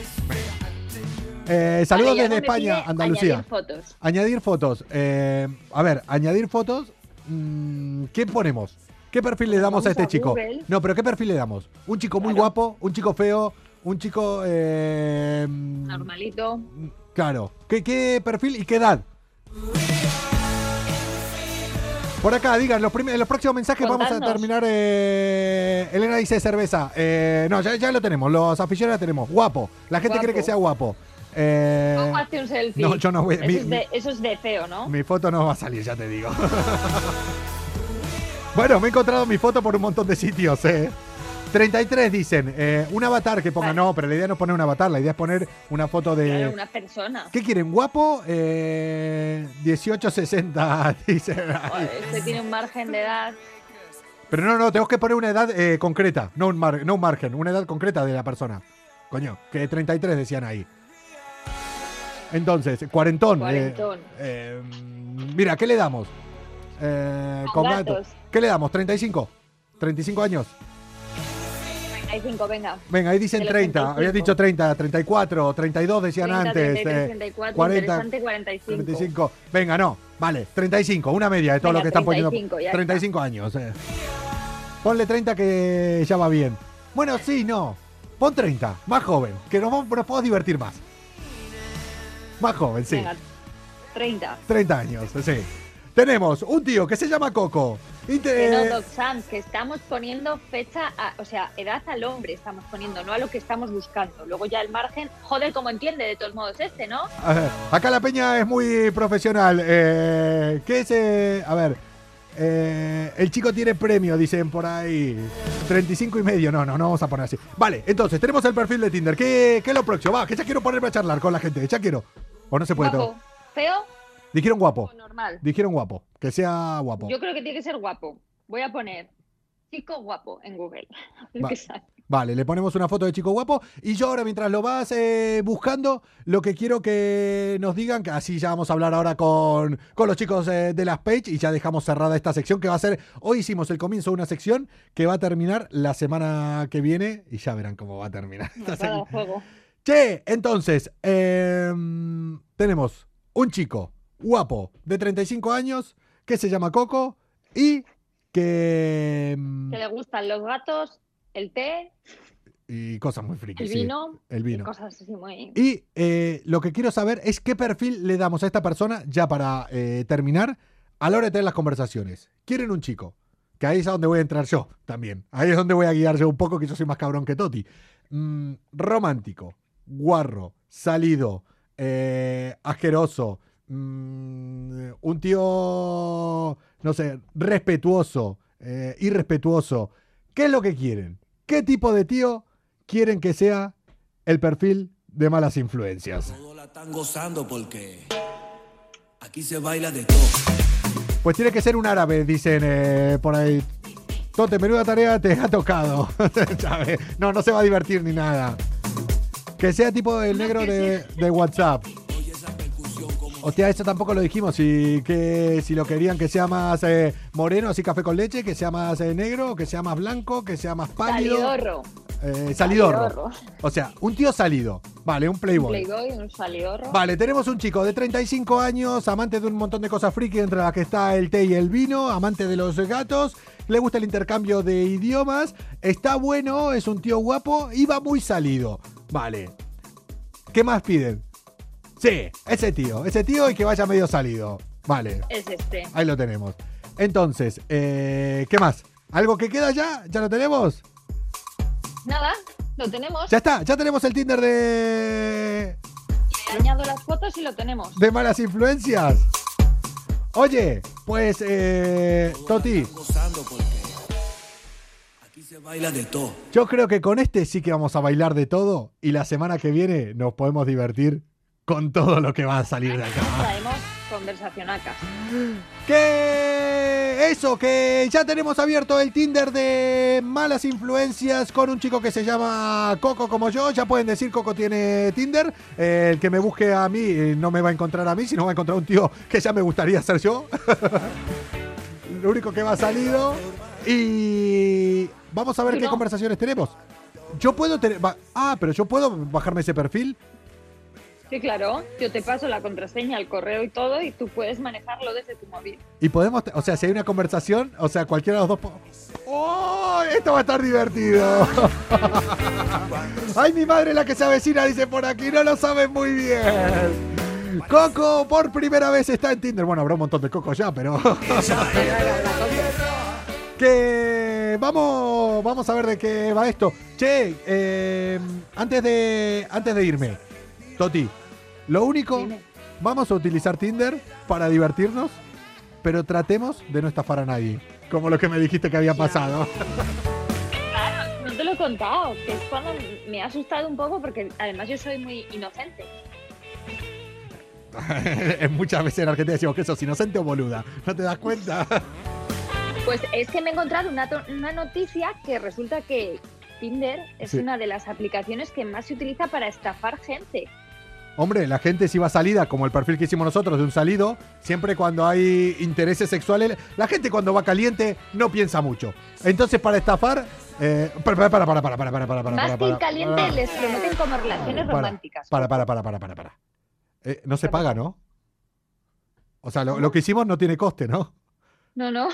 Eh, saludos desde España, Andalucía. añadir fotos. Añadir fotos. Eh, a ver, añadir fotos. mm, ¿Qué ponemos? ¿Qué perfil le damos Vamos a este a chico? No, pero ¿qué perfil le damos? ¿Un chico muy Claro. guapo? ¿Un chico feo? ¿Un chico... eh, Normalito. Claro. ¿Qué, qué perfil y qué edad? Por acá, digan, los, en los próximos mensajes vamos a terminar. eh, Elena dice cerveza. Eh, no, ya, ya lo tenemos, los aficionados tenemos. Guapo. La gente Guapo. cree que sea guapo. Eh, ¿Cómo hace un selfie? no, yo no voy- Eso, mi- es, de, eso es de feo, ¿no? mi foto no va a salir, ya te digo. bueno, me he encontrado mi foto por un montón de sitios, eh. 33 dicen, eh, un avatar que ponga, Vale. no, pero la idea no es poner un avatar, la idea es poner una foto de... Claro, una persona. ¿Qué quieren? ¿Guapo? Eh, 1860, dice. Joder, Este tiene un margen de edad. Pero no, no, tenemos que poner una edad eh, concreta, no un, mar- no un margen, una edad concreta de la persona. Coño, que 33 decían ahí. Entonces, cuarentón. eh, Cuarentón. eh, mira, ¿qué le damos? Eh, Con con gato. gatos. ¿Qué le damos? ¿35? ¿35 años? 35, venga. Venga, ahí dicen De los 30. 35. Habían dicho 30, 34, 32 decían 30, antes. 33, eh, 34, 40, interesante, 45. 35. Venga, no. Vale, 35, una media de todo Venga, lo que están 35, poniendo. ya 35 años. eh. Ponle 30 que ya va bien. Bueno, sí, no. Pon 30, más joven, que nos, nos podemos divertir más. Más joven, sí. Venga, 30. 30 años, sí. Tenemos un tío que se llama Coco. Te- Que no, Doc Sam, que estamos poniendo fecha, a- o sea, edad al hombre estamos poniendo, no a lo que estamos buscando. Luego ya el margen, joder, como entiende de todos modos este, ¿no? A ver, acá la peña es muy profesional. Eh, ¿Qué es? eh, a ver. eh, el chico tiene premio, dicen por ahí. 35 y medio. No, no, no vamos a poner así. Vale, entonces tenemos el perfil de Tinder. ¿Qué, qué es lo próximo? Va, que ya quiero ponerme a charlar con la gente. Ya quiero. O no se puede Guapo, todo. feo Dijeron guapo. normal. Dijeron guapo. Que sea guapo. Yo creo que tiene que ser guapo. Voy a poner chico guapo en Google. Va. Vale, le ponemos una foto de chico guapo. Y yo ahora, mientras lo vas eh, buscando, lo que quiero que nos digan, que así ya vamos a hablar ahora con, con los chicos eh, de las Page y ya dejamos cerrada esta sección que va a ser, hoy hicimos el comienzo de una sección que va a terminar la semana que viene y ya verán cómo va a terminar. esta Nos va a dar sección. juego. Che, entonces, em, tenemos un chico guapo de 35 años que se llama Coco y que... em, Que le gustan los gatos, el té, y cosas muy frikis. el sí. vino, el vino. y cosas así muy... Y eh, lo que quiero saber es qué perfil le damos a esta persona, ya para eh, terminar, a la hora de tener las conversaciones. Quieren un chico, que ahí es a donde voy a entrar yo también. Ahí es donde voy a guiar yo un poco, que yo soy más cabrón que Toti. Mm, romántico, guarro, salido, eh, asqueroso, mm, un tío, no sé, respetuoso, eh, irrespetuoso. ¿Qué es lo que quieren? ¿Qué tipo de tío quieren que sea el perfil de malas influencias? Todos la están gozando porque aquí se baila de todo. Pues tiene que ser un árabe, dicen eh, por ahí. Tote, menuda tarea te ha tocado. No, no se va a divertir ni nada. Que sea tipo el negro de, de WhatsApp. Hostia, eso tampoco lo dijimos. Y que si lo querían que sea más eh, moreno, así café con leche, que sea más eh, negro, que sea más blanco, que sea más pálido. Salidorro. Eh, salidorro. Salidorro. O sea, un tío salido. Vale, un Un playboy. playboy, un salidorro. Vale, tenemos un chico de 35 años, amante de un montón de cosas friki, entre las que está el té y el vino, amante de los gatos, le gusta el intercambio de idiomas, está bueno, es un tío guapo y va muy salido. Vale. ¿Qué más piden? Sí, ese tío, ese tío y que vaya medio salido. Vale, Es este. ahí lo tenemos. Entonces, eh, ¿qué más? ¿Algo que queda ya? ¿Ya lo tenemos? Nada, Lo tenemos. Ya está, ya tenemos el Tinder de. Le añado las fotos y lo tenemos. de malas influencias. Oye, pues, eh, Toti, se baila de todo. yo creo que con este sí que vamos a bailar de todo y la semana que viene nos podemos divertir con todo lo que va a salir de acá. Traemos conversación acá. Que eso, que ya tenemos abierto el Tinder de malas influencias con un chico que se llama Coco como yo. Ya pueden decir Coco tiene Tinder. Eh, el que me busque a mí eh, no me va a encontrar a mí, sino va a encontrar un tío que ya me gustaría ser yo. Lo único que va salido. Y vamos a ver Sí, qué no. conversaciones tenemos. Yo puedo tener... Ah, pero yo puedo bajarme ese perfil. Sí, claro. Yo te paso la contraseña, el correo y todo y tú puedes manejarlo desde tu móvil. Y podemos, o sea, si hay una conversación, o sea, cualquiera de los dos. ¡Oh! Esto va a estar divertido. Ay, mi madre la que se avecina dice por aquí, no lo sabe muy bien. Coco por primera vez está en Tinder. Bueno, habrá un montón de Coco ya, pero. Que vamos, vamos a ver de qué va esto. Che, eh, antes de antes de irme, Toti, lo único, Dime. vamos a utilizar Tinder para divertirnos, pero tratemos de no estafar a nadie, como lo que me dijiste que había pasado. No te lo he contado, que es cuando me ha asustado un poco porque además yo soy muy inocente. Muchas veces en Argentina decimos que sos inocente o boluda, ¿no te das cuenta? Pues es que me he encontrado una, una noticia que resulta que Tinder es Sí. una de las aplicaciones que más se utiliza para estafar gente. Hombre, la gente si va a salida, como el perfil que hicimos nosotros de un salido, siempre cuando hay intereses sexuales, la gente cuando va caliente no piensa mucho. Entonces para estafar, eh, para, para, para, para, para, para, para, para, Más para, que para, caliente para, les prometen como relaciones para, románticas. Para, para, para, para, para, para. Eh, no se ¿Qué paga, ¿no? O sea, lo, lo que hicimos no tiene coste, ¿no? No, no.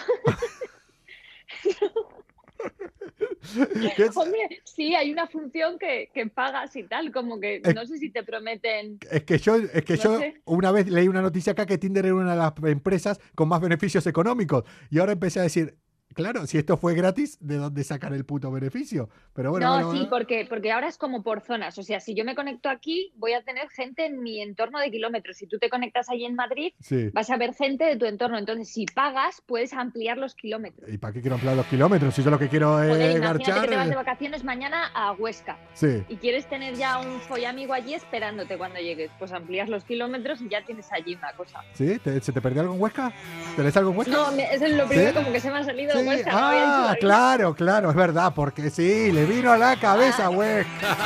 ¿Qué es? Hombre, sí, hay una función que, que pagas y tal, como que Es- no sé si te prometen. Es que yo, es que No yo sé. una vez leí una noticia acá que Tinder era una de las empresas con más beneficios económicos. Y ahora empecé a decir, claro, si esto fue gratis, ¿de dónde sacan el puto beneficio? Pero bueno, no, bueno, sí, bueno. porque, porque ahora es como por zonas. O sea, si yo me conecto aquí, voy a tener gente en mi entorno de kilómetros. Si tú te conectas ahí en Madrid, Sí. vas a ver gente de tu entorno. Entonces, si pagas, puedes ampliar los kilómetros. ¿Y para qué quiero ampliar los kilómetros? Si yo lo que quiero es Joder, garchar. que te vas de eh, vacaciones mañana a Huesca Sí. y quieres tener ya un follamigo allí esperándote cuando llegues. Pues amplías los kilómetros y ya tienes allí una cosa. ¿Sí? ¿Te- ¿Se te perdió algo en Huesca? ¿Tenés algo en Huesca? No, me- eso es lo primero ¿Sí? como que se me ha salido Sí. Ah, claro, claro, es verdad, porque sí, le vino a la cabeza. Huesca.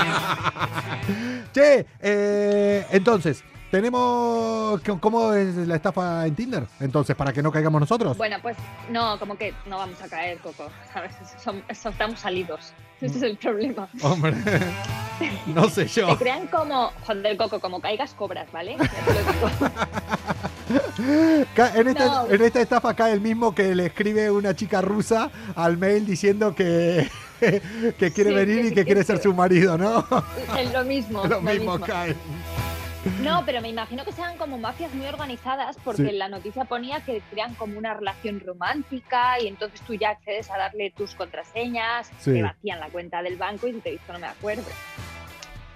che, eh, entonces, tenemos. ¿Cómo es la estafa en Tinder? Entonces, para que no caigamos nosotros. Bueno, pues no, como que no vamos a caer, Coco. ¿Sabes? Son, son- estamos salidos. Ese es el problema. Hombre, no sé yo. Te crean como, joder, Coco, como caigas cobras, ¿vale? En esta, No. en esta estafa cae el mismo que le escribe una chica rusa al mail diciendo que, que quiere Sí, venir que y que que quiere ser su marido, ¿no? Es lo mismo. Lo lo mismo mismo. cae. No, pero me imagino que sean como mafias muy organizadas porque Sí. en la noticia ponía que crean como una relación romántica y entonces tú ya accedes a darle tus contraseñas, Sí. te vacían la cuenta del banco y te dices, no me acuerdo.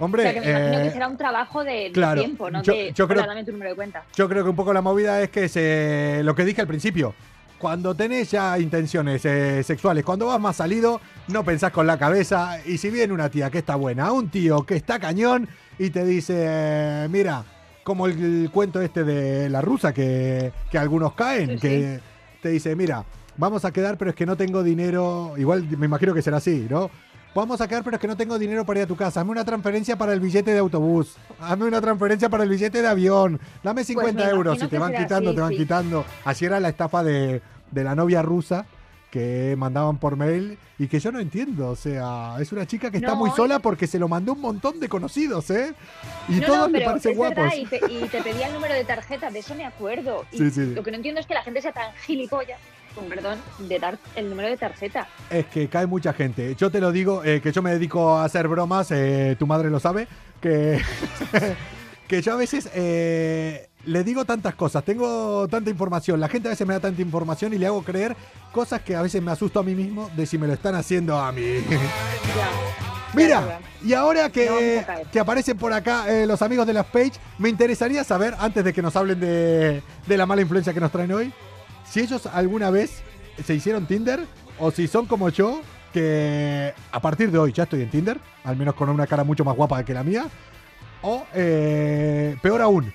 Hombre, o sea que me imagino eh, que será un trabajo de, de claro, tiempo, ¿no? yo- de, yo creo- "Hola, dame tu número de cuenta. Yo creo que un poco la movida es que se, lo que dije al principio. Cuando tenés ya intenciones eh, sexuales, cuando vas más salido, no pensás con la cabeza. Y si viene una tía que está buena, un tío que está cañón y te dice, mira, como el, cuento este de la rusa que, que algunos caen, Sí, que te dice, mira, vamos a quedar, pero es que no tengo dinero. Igual me imagino que será así, ¿no? Vamos a quedar, pero es que no tengo dinero para ir a tu casa. Hazme una transferencia para el billete de autobús. Hazme una transferencia para el billete de avión. Dame 50 Pues me euros. Y te van quitando, así, te van sí. quitando. Así era la estafa de, de la novia rusa que mandaban por mail y que yo no entiendo. O sea, es una chica que está No, muy y- sola porque se lo mandó un montón de conocidos, ¿eh? Y no, todos no, pero parecen guapos. y te, y te pedía el número de tarjeta, de eso me acuerdo. Y Sí, sí. lo que no entiendo es que la gente sea tan gilipollas, con perdón, de dar el número de tarjeta. Es que cae mucha gente. Yo te lo digo, eh, que yo me dedico a hacer bromas, eh, tu madre lo sabe, que, que yo a veces eh, le digo tantas cosas, tengo tanta información, la gente a veces me da tanta información y le hago creer cosas que a veces me asusto a mí mismo de si me lo están haciendo a mí. Ya. Mira, y ahora No que, caer. que aparecen por acá eh, los amigos de las page, me interesaría saber, antes de que nos hablen de, de la mala influencia que nos traen hoy, si ellos alguna vez se hicieron Tinder o si son como yo, que a partir de hoy ya estoy en Tinder, al menos con una cara mucho más guapa que la mía, o eh, peor aún,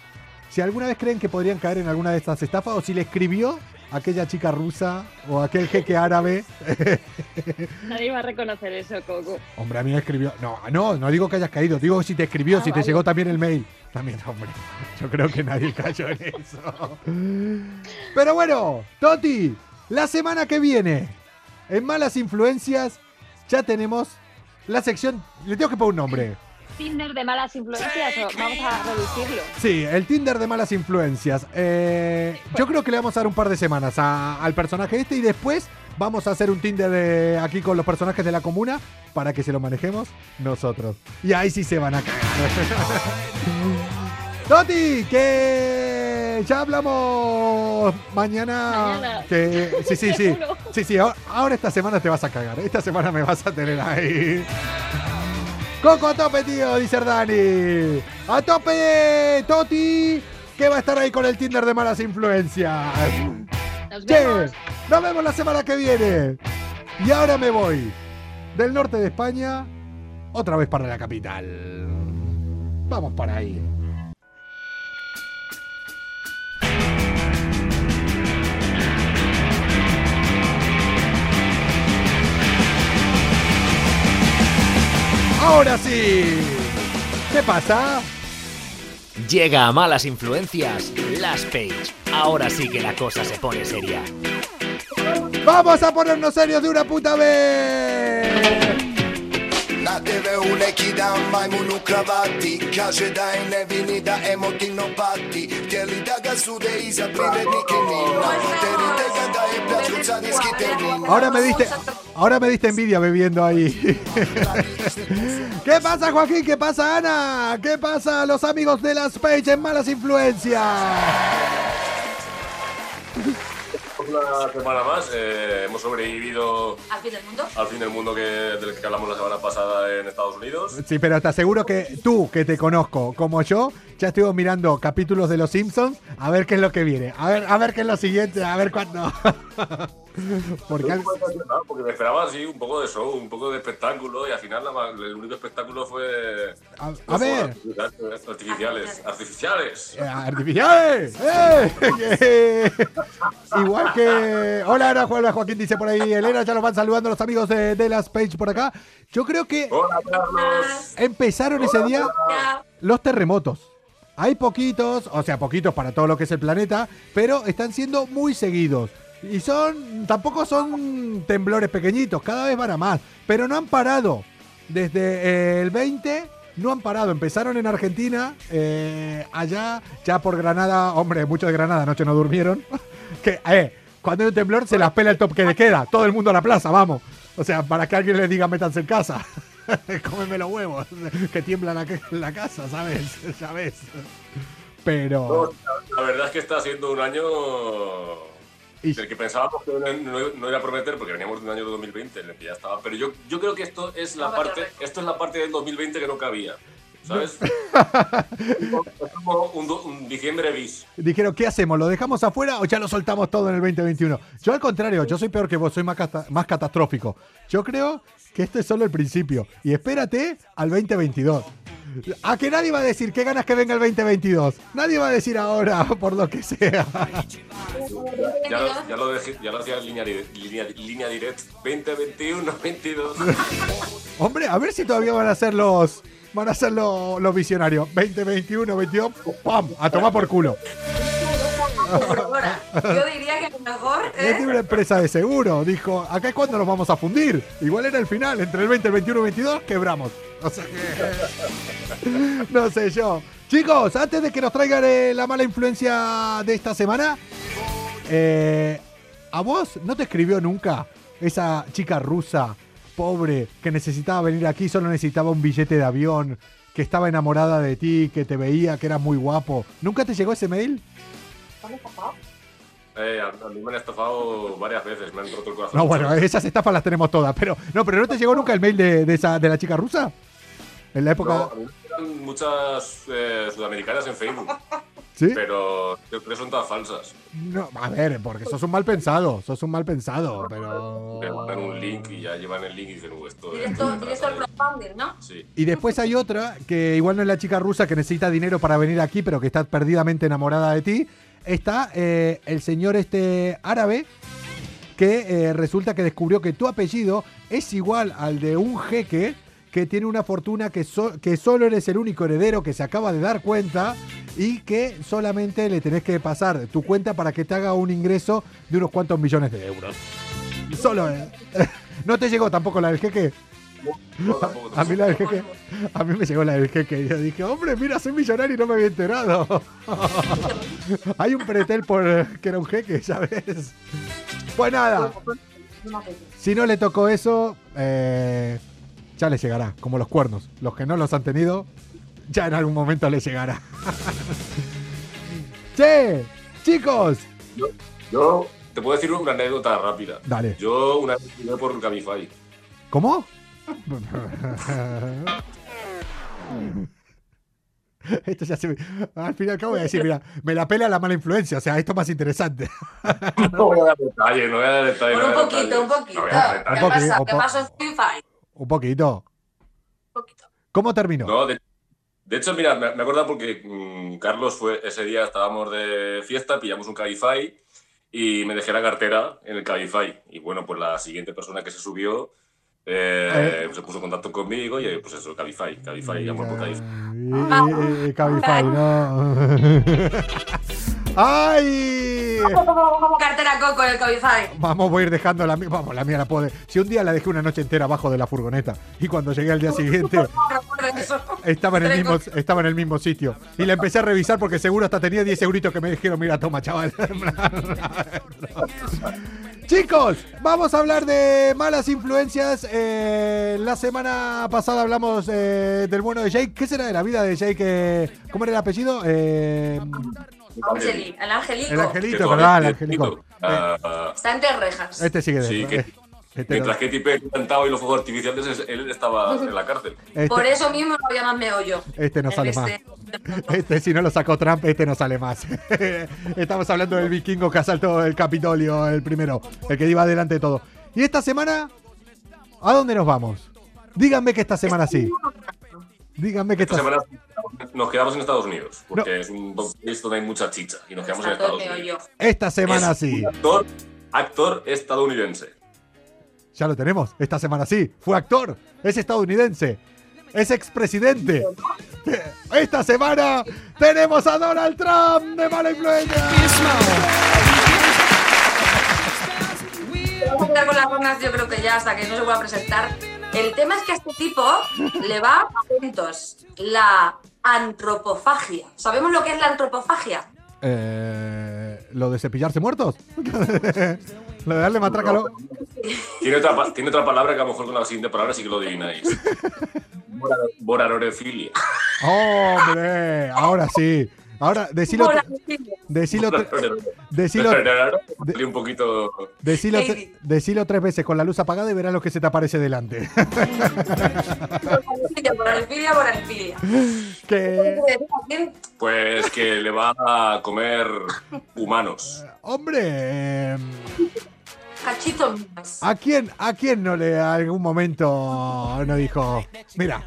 si alguna vez creen que podrían caer en alguna de estas estafas o si le escribió aquella chica rusa o aquel jeque árabe Nadie va a reconocer eso, Coco. Hombre, a mí me escribió. No, no, no digo que hayas caído, digo si te escribió, Ah, si te llegó también el mail. También, hombre. Yo creo que nadie cayó en eso. Pero bueno, Toti, la semana que viene, en Malas Influencias, ya tenemos la sección. Le tengo que poner un nombre. Tinder de malas influencias, o vamos a reducirlo. Sí, el Tinder de malas influencias. Eh, yo creo que le vamos a dar un par de semanas a- al personaje este y después vamos a hacer un Tinder de aquí con los personajes de la comuna para que se lo manejemos nosotros. Y ahí sí se van a cagar. Toti, que ya hablamos mañana. Mañana. Que, sí, sí, sí. Sí, sí, ahora- ahora esta semana te vas a cagar. Esta semana me vas a tener ahí. Coco a tope, tío, dice Dani. A tope, Toti, que va a estar ahí con el Tinder de malas influencias. Nos nos vemos la semana que viene. Y ahora me voy del norte de España, otra vez para la capital. Vamos para ahí. Ahora sí. ¿Qué pasa? Llega a malas influencias Las Page. Ahora sí que la cosa se pone seria. Vamos a ponernos serios de una puta vez. Ahora me diste, ahora me diste envidia bebiendo ahí. ¿Qué pasa, Joaquín? ¿Qué pasa, Ana? ¿Qué pasa, los amigos de las Page en malas influencias? Una semana más, eh, hemos sobrevivido ¿Al fin del mundo? al fin del mundo que, del que hablamos la semana pasada en Estados Unidos. Sí, pero te aseguro que tú, que te conozco como yo, ya estuve mirando capítulos de Los Simpsons a ver qué es lo que viene. A ver, a ver qué es lo siguiente, a ver cuándo. Porque al- Porque me esperaba así un poco de show, un poco de espectáculo y al final la el único espectáculo fue... A- fue a ver. Artificiales, artificiales. Eh, ¡Artificiales! ¡Eh! Que- Igual que. Hola, Ana, hola, Joaquín dice por ahí. Elena, ya nos van saludando los amigos de, de las Page por acá. Yo creo que Hola, Carlos. empezaron ese día los terremotos. Hay poquitos, o sea, poquitos para todo lo que es el planeta, pero están siendo muy seguidos. Y son, tampoco son temblores pequeñitos, cada vez van a más, pero no han parado. Desde eh, el 20 no han parado. Empezaron en Argentina, eh, allá, ya por Granada, hombre, muchos de Granada anoche no durmieron. que, eh, cuando hay un temblor se las pela el top que le queda, todo el mundo a la plaza, vamos. O sea, para que alguien les diga métanse en casa. Cómeme los huevos, que tiembla la, casa, ¿sabes? Ya ves. Pero... La verdad es que está siendo un año del que pensábamos que no, no- no iba a prometer porque veníamos de un año de 2020 en el que ya estaba. Pero yo, yo creo que esto es la parte, esto es la parte del 2020 que no cabía. ¿Sabes? es como un, un diciembre bis. Dijeron, ¿qué hacemos? ¿Lo dejamos afuera o ya lo soltamos todo en el 2021? Yo al contrario, yo soy peor que vos, soy más, cata- más catastrófico. Yo creo que esto es solo el principio. Y espérate al 2022. A que nadie va a decir qué ganas que venga el 2022. Nadie va a decir ahora, por lo que sea. Ya, lo- ya lo, dejé- ya lo hacía en línea, línea, línea direct 2021, 22. Hombre, a ver si todavía van a ser los. Van a ser los, los visionarios. 2021, 22, ¡pam! A tomar por culo. Yo diría que lo mejor Es es de una empresa de seguro. Dijo, acá es cuando nos vamos a fundir. Igual era el final, entre el 20, el 21 y el 22, quebramos. O sea que... no sé yo. Chicos, antes de que nos traigan eh, la mala influencia de esta semana, eh, ¿a vos no te escribió nunca esa chica rusa, pobre, que necesitaba venir aquí, solo necesitaba un billete de avión, que estaba enamorada de ti, que te veía, que eras muy guapo? ¿Nunca te llegó ese mail? Eh, a, a mí me han estafado varias veces, me han roto el corazón. No, bueno, esas estafas las tenemos todas, pero no, pero ¿no te llegó nunca el mail de, de esa, de la chica rusa? En la época... No, a mí me llegan muchas eh, sudamericanas en Facebook, ¿Sí? pero que son todas falsas. No, a ver, porque sos un mal pensado, sos un mal pensado, pero... Me mandan un link y ya llevan el link y dicen, "Uh, esto es... Directo, directo al ¿no? Sí. Y después hay otra, que igual no es la chica rusa que necesita dinero para venir aquí, pero que está perdidamente enamorada de ti. Está eh, el señor este árabe, que eh, resulta que descubrió que tu apellido es igual al de un jeque que tiene una fortuna que, so- que solo eres el único heredero que se acaba de dar cuenta y que solamente le tenés que pasar tu cuenta para que te haga un ingreso de unos cuantos millones de euros. Solo. eh. ¿No te llegó tampoco la del jeque? A mí la del jeque, a mí me llegó la del jeque y yo dije, hombre, mira, soy millonario y no me había enterado. Hay un pretel por que era un jeque, ¿sabes? Pues nada, si no le tocó eso, eh, ya le llegará, como los cuernos. Los que no los han tenido, ya en algún momento le llegará. che, chicos, Yo te puedo decir una anécdota rápida. Dale. Yo una vez por Cabify. ¿cómo? Esto ya se... Al fin y al cabo voy a decir, mira, me la pela la mala influencia, o sea, esto es más interesante. No voy a dar detalle, no voy a dar detalle. Por un poquito, un poquito. No ¿Qué. Un poquito, pasa? un ¿Qué pasó en Free Fire? Un poquito. ¿Cómo terminó? No, de, de hecho, mira, me, me acuerdo porque mm, Carlos fue ese día, estábamos de fiesta, pillamos un Cabify y me dejé la cartera en el Cabify. Y bueno, pues la siguiente persona que se subió eh, se puso en contacto conmigo y pues eso, Cabify, Cabify, amor por Cabify. Eh, Cabify, no. ¡Ay! Cartera Coco en el Cabify. Vamos, voy a ir dejando la mía. Vamos, la mía la puedo. Si un día la dejé una noche entera abajo de la furgoneta y cuando llegué al día siguiente estaba en el mismo, estaba en el mismo sitio. Y la empecé a revisar porque seguro hasta tenía 10 euritos que me dijeron, mira, toma, chaval. Chicos, vamos a hablar de malas influencias. Eh, la semana pasada hablamos eh, del bueno de Jake. ¿Qué será de la vida de Jake? eh, ¿Cómo era el apellido? Eh, Angeli, el Angelico. el angelito, ¿verdad? El angelico. bonito. Ah, Está entre rejas. Este sigue de Sí, que- este, mientras que Tipe cantaba y los fuegos artificiales, él estaba en la cárcel. este- Por eso mismo no había más meollo. Este no sale más. este- si no lo sacó Trump, este no sale más. Estamos hablando del vikingo que asaltó el Capitolio, el primero, el que iba adelante de todo. Y esta semana, ¿a dónde nos vamos? Díganme que esta semana sí. Díganme que Esta esta semana nos quedamos en Estados Unidos, porque es un país donde hay mucha chicha y nos quedamos en Estados Unidos. Esta semana Es sí. Actor, actor estadounidense. Ya lo tenemos. Esta semana sí. Fue actor. Es estadounidense. Es expresidente. Esta semana tenemos a Donald Trump de mala influencia. Vamos a quedar con las rondas, yo creo que ya hasta que no se vuelva a presentar. El tema es que a este tipo le va atentos la antropofagia. ¿Sabemos lo que es la antropofagia? Eh, ¿Lo de cepillarse muertos? ¿Lo de darle matraca a lo- Tiene otra, tiene otra palabra que a lo mejor con la siguiente palabra sí que lo adivináis. Bora- Borarorefilia. ¡Hombre! Ahora sí. Ahora, decilo, decilo, decilo, un poquito. decilo, decilo tres veces con la luz apagada y verás lo que se te aparece delante. Borarifilia, borarifilia. que, Pues que le va a comer humanos. hombre, Cachitos más. ¿a quién, ¿a quién no le algún momento no dijo, mira,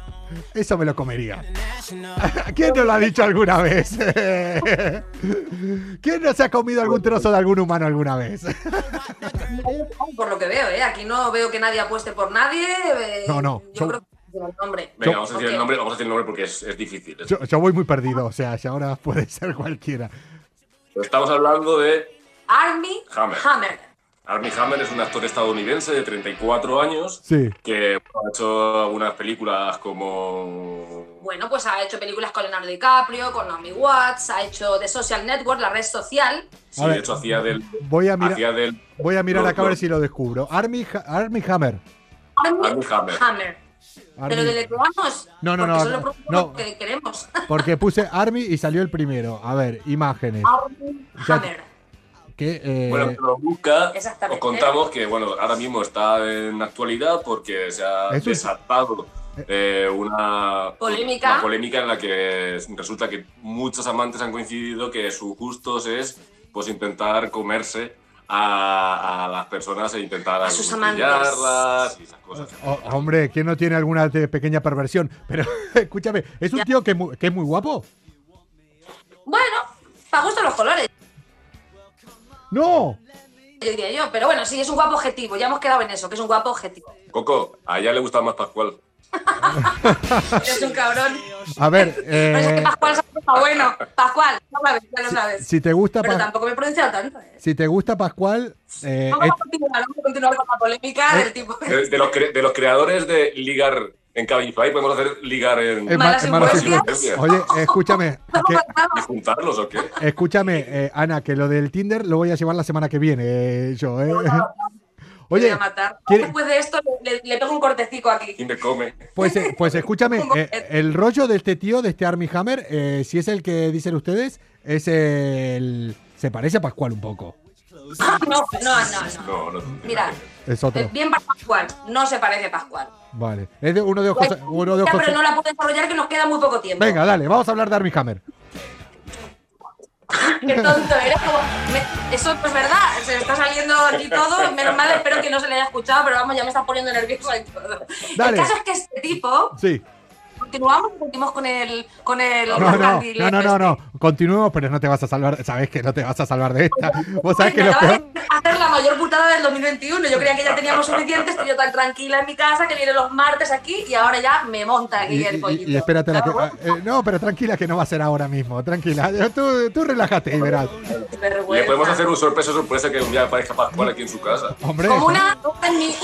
eso me lo comería? ¿A quién no lo ha dicho alguna vez? ¿Quién no se ha comido algún trozo de algún humano alguna vez? Por lo que veo, ¿eh? Aquí no veo que nadie apueste por nadie. eh, No, no. Yo creo que el nombre. Venga, vamos a decir el nombre, vamos a decir el nombre porque es, es difícil. Yo, yo voy muy perdido, o sea, si ahora puede ser cualquiera. Estamos hablando de Army Hammer. Hammer. Armie Hammer es un actor estadounidense de 34 años Sí. que bueno, ha hecho algunas películas como Bueno, pues ha hecho películas con Leonardo DiCaprio, con Naomi Watts, ha hecho The Social Network, la red social. Sí, de hecho hacía del Voy a mirar, del voy a mirar No, acá a ver no. si lo descubro. Army, Ha- Army Hammer. Army Armie Hammer. Hammer. Army- Pero deletreamos. No, no, porque no, Solo no, que queremos. Porque puse Army y salió el primero. A ver, imágenes. Army Hammer. Que... eh, Bueno, lo busca, os contamos que bueno, ahora mismo está en actualidad porque se ha Es un- desatado eh, una Polémica. una polémica en la que resulta que muchos amantes han coincidido que su gustos es pues intentar comerse a, a las personas e intentar A sus amantes. y esas cosas. oh, hombre, ¿quién no tiene alguna pequeña perversión? Pero escúchame, ¿es un tío que, que es muy guapo? Bueno, para gusto los colores, ¡No! yo diría yo. Pero bueno, sí, es un guapo objetivo. Ya hemos quedado en eso, que es un guapo objetivo. Coco, a ella le gusta más Pascual. Eres un cabrón. A ver, Pero es que eh, Pascual se está bueno. Pascual, ya lo sabes, ya lo sabes. si te gusta, Pero tampoco me he pronunciado tanto. ¿eh? si te gusta Pascual, eh, Vamos es- a continuar, vamos a continuar con la polémica del tipo. De, de los, cre- de los creadores de ligar en Cabify, podemos hacer ligar en, es ma- Malas es malas influencias. influencias. Oye, escúchame, que- ¿Y juntarlos o qué? escúchame, eh, Ana, que lo del Tinder lo voy a llevar la semana que viene, eh, yo, ¿eh? Voy Oye, a matar. ¿quiere- Después de esto le, le- pego un cortecico aquí. Y me come. Pues, eh, pues escúchame, eh, el rollo de este tío, de este Army Hammer, eh, si es el que dicen ustedes, es el... Se parece a Pascual un poco. No, no, no, no. No. Mira, Es otro. eh, bien para Pascual, no se parece a Pascual. Vale. Es de uno de ojos... Uno de ojos... pero no la puedo desarrollar que nos queda muy poco tiempo. Venga, dale, vamos a hablar de Army Hammer. Qué tonto eres. Como, me- eso es verdad. Se está saliendo aquí todo. Menos mal, espero que no se le haya escuchado, pero vamos, ya me está poniendo nerviosa y todo. Dale. El caso es que este tipo, Sí. Continuamos, continuamos con el. Con el No, no, no, no, no, no. Continuemos, pero no te vas a salvar. Sabes que no te vas a salvar de esta. Vos sabés que lo peor... hacer la mayor putada del 2021. Yo creía que ya teníamos suficiente, estoy yo tan tranquila en mi casa que viene los martes aquí y ahora ya me monta aquí Y, el pollito. y espérate la que... Eh, no, pero tranquila que no va a ser ahora mismo. Tranquila. Tú, tú relájate y verás. Le podemos hacer un sorpresa sorpresa que un día aparezca Pascual aquí en su casa. Hombre. Como una en mi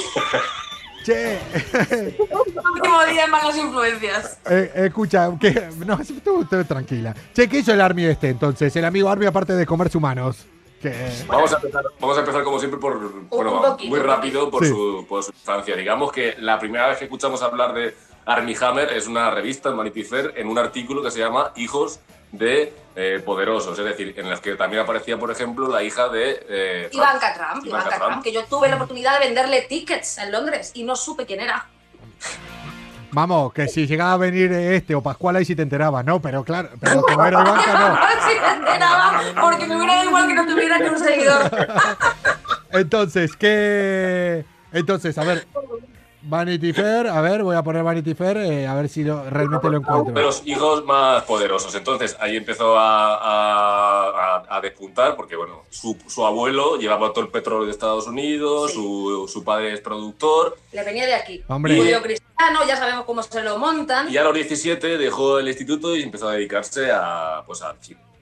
Che. último día en malas influencias. Eh, escucha, que, no, tú, tú tranquila. Che, ¿qué hizo el Army este entonces? El amigo Army, aparte de comerse humanos. Que, Vamos a empezar, vamos a empezar como siempre por, bueno, poquito, muy rápido por, Sí. su, por su infancia. Digamos que la primera vez que escuchamos hablar de Armie Hammer es una revista en Vanity Fair en un artículo que se llama Hijos de eh, Poderosos, es decir, en las que también aparecía, por ejemplo, la hija de eh, Ivanka Trump, Ivanka Ivanka Trump, que yo tuve la oportunidad de venderle tickets en Londres y no supe quién era. vamos, que si llegaba a venir este o Pascual ahí sí te enterabas, ¿no? Pero claro, pero como era Ivanka, no. si me enteraba, porque me hubiera dado igual que no tuviera ni un seguidor. Entonces, ¿qué...? Entonces, a ver... Vanity Fair, a ver, voy a poner Vanity Fair, eh, a ver si lo- realmente lo de encuentro. los hijos más poderosos. Entonces ahí empezó a, a- a- a despuntar porque, bueno, su, su abuelo llevaba todo el petróleo de Estados Unidos, su, su padre es productor, Le venía de aquí. Hombre. Judío cristiano, ya sabemos cómo se lo montan. y a los 17 dejó el instituto y empezó a dedicarse a, pues, a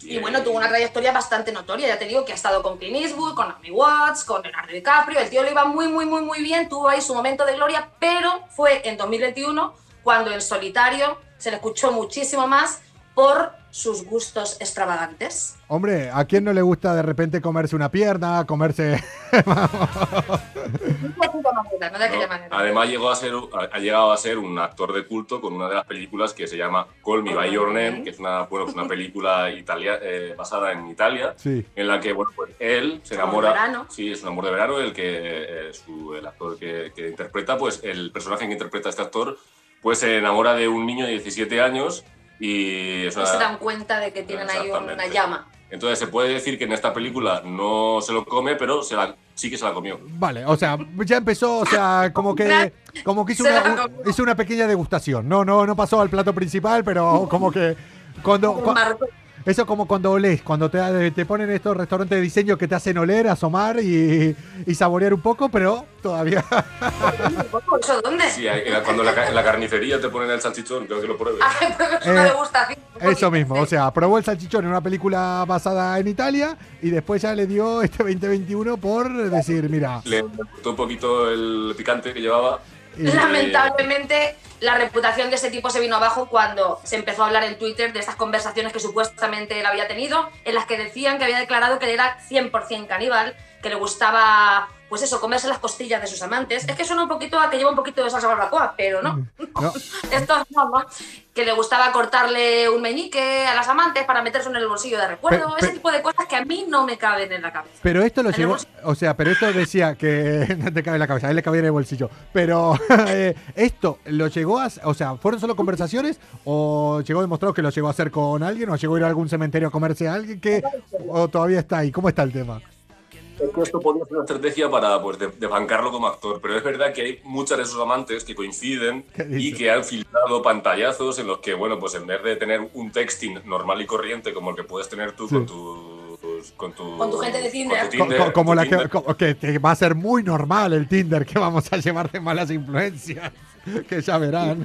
Y bueno, tuvo una trayectoria bastante notoria. Ya te digo que ha estado con Clint Eastwood, con Naomi Watts, con Leonardo DiCaprio. El tío le iba muy, muy, muy, muy bien. Tuvo ahí su momento de gloria, pero fue en 2021 cuando en solitario se le escuchó muchísimo más por sus gustos extravagantes. Hombre, ¿a quién no le gusta de repente comerse una pierna, comerse... No. Además llegó a ser, ha llegado a ser un actor de culto con una de las películas que se llama Call Me By Your Name, que es una, bueno, es una película italia, eh, basada en Italia, Sí. en la que bueno, pues él se Amor de enamora. verano. Sí, es un amor de verano, el que eh, su- el actor que, que interpreta, pues el personaje que interpreta este actor, pues se enamora de un niño de 17 años y No una- se dan cuenta de que tienen ahí una llama. Entonces se puede decir que en esta película no se lo come, pero se la- sí que se la comió. Vale, o sea, ya empezó, o sea, como que, como que hizo, una, hizo una pequeña degustación. No, no, no pasó al plato principal, pero como que cuando, cua- Marco, eso como cuando olés, cuando te, te ponen estos restaurantes de diseño que te hacen oler, asomar y, y saborear un poco, pero todavía. ¿Eso dónde? Sí, cuando en la, la carnicería te ponen el salchichón, creo que lo pruebes. Ah, es una Eh. Eso mismo, o sea, probó el salchichón en una película basada en Italia y después ya le dio este 2021 por decir, mira, Le gustó un poquito el picante que llevaba. Y- Lamentablemente, la reputación de este tipo se vino abajo cuando se empezó a hablar en Twitter de estas conversaciones que supuestamente él había tenido, en las que decían que había declarado que él era 100% caníbal, que le gustaba pues eso, comerse las costillas de sus amantes. Es que suena un poquito a que lleva un poquito de salsa barbacoa, pero no. No. Esto no, no. Que le gustaba cortarle un meñique a las amantes para meterse en el bolsillo de recuerdo. Ese tipo de cosas que a mí no me caben en la cabeza. Pero esto lo En bolsillo. o sea, pero esto decía que no te cabe en la cabeza, a él le cabía en el bolsillo. Pero eh, esto lo llegó a, o sea, ¿fueron solo conversaciones o llegó demostrado que lo llegó a hacer con alguien o llegó a ir a algún cementerio a comerse a alguien que o todavía está ahí? ¿Cómo está el tema? Es que esto podría ser una estrategia para pues, de, de bancarlo como actor, pero es verdad que hay muchas de sus amantes que coinciden ¿Qué y que han filtrado pantallazos en los que, bueno, pues en vez de tener un texting normal y corriente como el que puedes tener tú Sí. con tus... Con tu, Con tu gente de Tinder. con tu Co- Tinder, co- como tu la que, Tinder. co- que, que va a ser muy normal el Tinder que vamos a llevar de malas influencias. Que ya verán.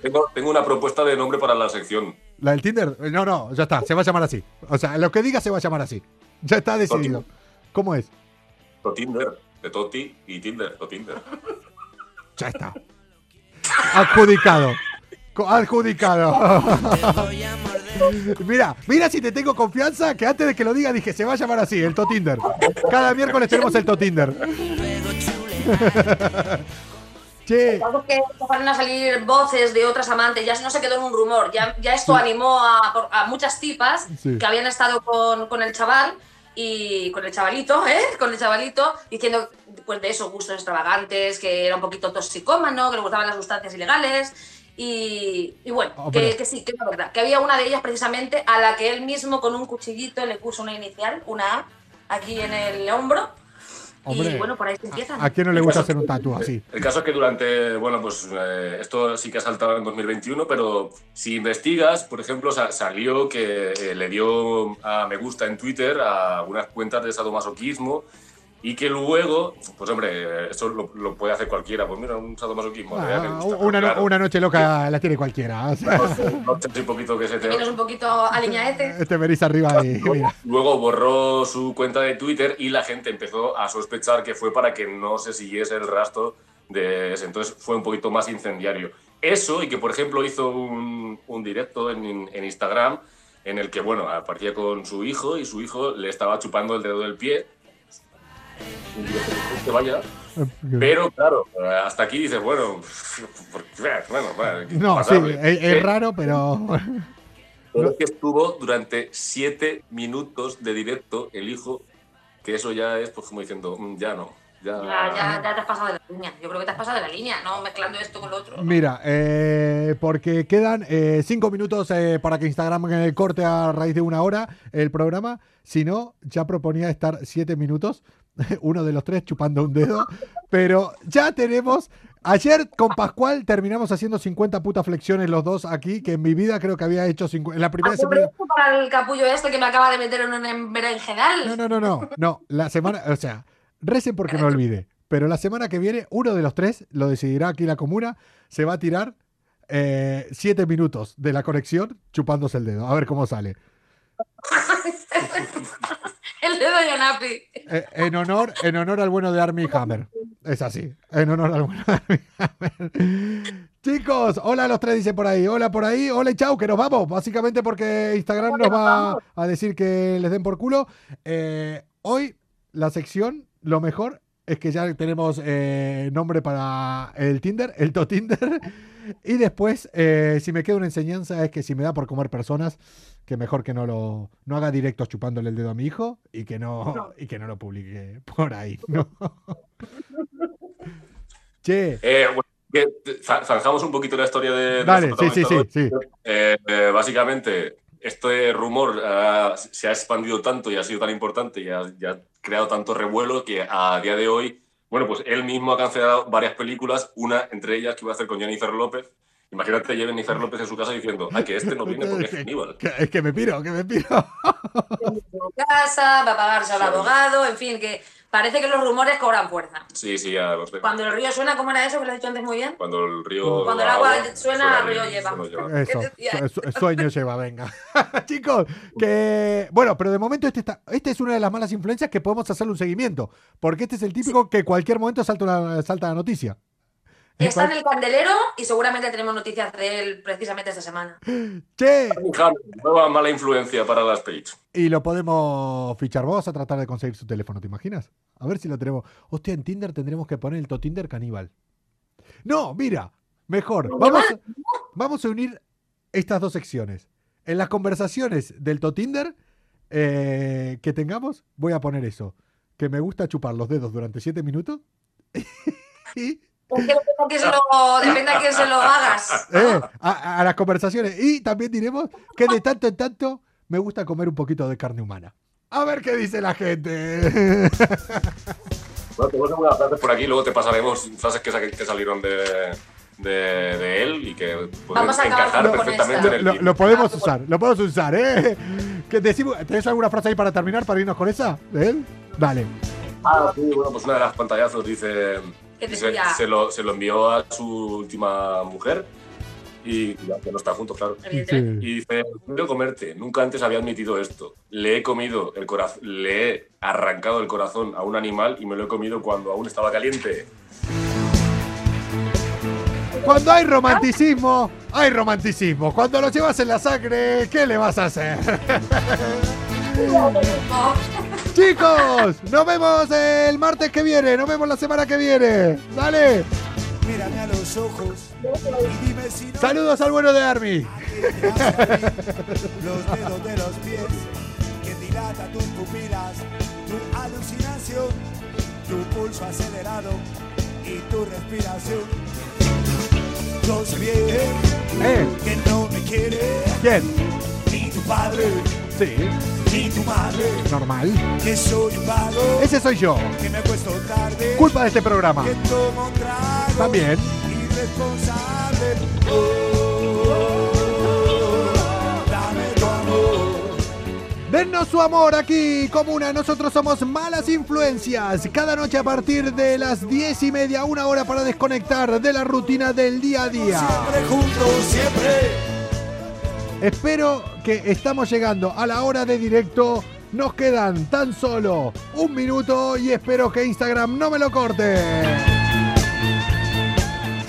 Tengo, tengo una propuesta de nombre para la sección. La del Tinder, no, no, ya está, se va a llamar así. O sea, lo que diga se va a llamar así. Ya está decidido. ¿Cómo es? To Tinder, de Toti y Tinder, To Tinder. Ya está. Adjudicado. Adjudicado. mira, mira si te tengo confianza que antes de que lo diga dije, se va a llamar así, el Totinder. Cada miércoles tenemos el Totinder. che, que empezaron a salir voces de otras amantes, ya no se quedó en un rumor, ya, ya esto animó a, muchas tipas Sí. que habían estado con, con el chaval y con el chavalito, ¿eh? Con el chavalito, diciendo pues de esos gustos extravagantes, que era un poquito toxicómano, que le gustaban las sustancias ilegales. Y, y bueno, que sí, que es verdad. Que había una de ellas precisamente a la que él mismo con un cuchillito le puso una inicial, una A, aquí en el hombro. Hombre, y bueno, por ahí se empieza. ¿a quién no le gusta hacer un tatu así? El caso es que durante, bueno, pues eh, esto sí que ha saltado en 2021, pero si investigas, por ejemplo, sa- salió que eh, le dio a me gusta en Twitter a algunas cuentas de sadomasoquismo y que luego, pues hombre, eso lo, lo puede hacer cualquiera. Pues mira, un sadomasoquismo. Ah, una, no- claro, una noche loca la tiene cualquiera. o sea, no si un poquito que se te... Tienes un poquito aliñaete. te venís arriba y mira. Luego borró su cuenta de Twitter y la gente empezó a sospechar que fue para que no se siguiese el rastro de ese. Entonces fue un poquito más incendiario. Eso y que, por ejemplo, hizo un, un directo en, en Instagram en el que, bueno, aparecía con su hijo y su hijo le estaba chupando el dedo del pie. Que vaya. Pero claro, hasta aquí dices, bueno, bueno, bueno, No, sí, es, es Eh, raro, pero. pero es que estuvo durante siete minutos de directo el hijo, que eso ya es pues como diciendo, "Mm, ya no, ya... Ya, ya, ya te has pasado de la línea. Yo creo que te has pasado de la línea, no mezclando esto con lo otro. Mira, eh, porque quedan eh, cinco minutos eh, para que Instagram corte a raíz de una hora el programa. Si no, ya proponía estar siete minutos, uno de los tres chupando un dedo. Pero ya tenemos. Ayer con Pascual terminamos haciendo 50 putas flexiones los dos aquí, que en mi vida creo que había hecho 50. En la primera ¿Has semana. para el capullo este que me acaba de meter en un berenjenal? No, no, no, no. No, la semana. O sea, recen porque me olvide. Pero la semana que viene, uno de los tres, lo decidirá aquí la comuna, se va a tirar eh, siete minutos de la conexión chupándose el dedo. A ver cómo sale. el dedo de Yonapi. Eh, en, honor, en honor al bueno de Army Hammer. Es así. En honor al bueno de Army Hammer. Chicos, hola a los tres, dice por ahí. Hola por ahí. Hola y chau, que nos vamos. Básicamente porque Instagram nos va a decir que les den por culo. Eh, hoy, la sección, lo mejor es que ya tenemos eh, nombre para el Tinder, el To Tinder. Y después, eh, si me queda una enseñanza, es que si me da por comer personas, que mejor que no lo no haga directos chupándole el dedo a mi hijo y que no, y que no lo publique por ahí. ¿no? che, Eh, bueno, que za- zanjamos un poquito la historia de... nuestro sí, sí, sí. Eh, eh, básicamente, este rumor se ha expandido tanto y ha sido tan importante y ha, y ha creado tanto revuelo que a día de hoy, bueno, pues él mismo ha cancelado varias películas, una entre ellas que iba a hacer con Jennifer López. Imagínate Jennifer López en su casa diciendo, ah, que este no viene porque es Aníbal. que- es que me piro, que me piro. su casa, va a pagarse al abogado, en fin, que parece que los rumores cobran fuerza. Sí, sí, ya lo sé. Cuando el río suena, ¿cómo era eso que lo has dicho antes muy bien? Cuando el río... Cuando el agua agua, suena, el río lleva. Eso, sueño lleva, venga. Chicos, que bueno, pero de momento este, está, este es una de las malas influencias que podemos hacerle un seguimiento, porque este es el típico que cualquier momento salta, una- salta la noticia. Está en el candelero y seguramente tenemos noticias de él precisamente esta semana. Che, Nueva mala influencia para las Page. y lo podemos fichar. Vamos a tratar de conseguir su teléfono, ¿te imaginas? A ver si lo tenemos. Hostia, en Tinder tendremos que poner el Totinder caníbal. No, mira, mejor. Vamos, vamos a unir estas dos secciones. En las conversaciones del Totinder eh, que tengamos, voy a poner eso. Que me gusta chupar los dedos durante siete minutos. y Es que depende a quién se lo- depende a quién se lo hagas. Eh, a, a las conversaciones. Y también diremos que de tanto en tanto me gusta comer un poquito de carne humana. A ver qué dice la gente. Bueno, tenemos algunas frases por aquí, luego te pasaremos frases que, sa- que salieron de, de, de él y que pueden Vamos a acabar encajar perfectamente en el lo, lo podemos usar, lo podemos usar, ¿eh? Que decimos, ¿Tenés alguna frase ahí para terminar, para irnos con esa de él? Dale. Ah, sí, bueno, pues una de las pantallazos dice, Que dice- decía- se, lo, se lo envió a su última mujer y ya que no están juntos, claro. Y dice, quiero comerte, nunca antes había admitido esto. Le he comido el corazón, le he arrancado el corazón a un animal y me lo he comido cuando aún estaba caliente. Cuando hay romanticismo, hay romanticismo. Cuando lo llevas en la sangre, ¿qué le vas a hacer? Chicos, nos vemos el martes que viene, nos vemos la semana que viene. Dale. Mírame a los ojos y dime si no Saludos al bueno de Army. Los dedos de los pies que dilata tus pupilas, tu alucinación, tu pulso acelerado y tu respiración. Yo sé bien Eh, que no me quiere ¿quién? ni tu padre Sí, ni tu madre, normal. que soy un vago, Ese soy yo. que me acuesto tarde, Culpa de este programa. que tomo un trago, También. irresponsable. Oh, dame tu amor. Dennos su amor aquí, comuna. Nosotros somos Malas Influencias. Cada noche a partir de las diez y media, una hora para desconectar de la rutina del día a día. Siempre juntos, siempre. Espero que estamos llegando a la hora de directo. Nos quedan tan solo un minuto y espero que Instagram no me lo corte.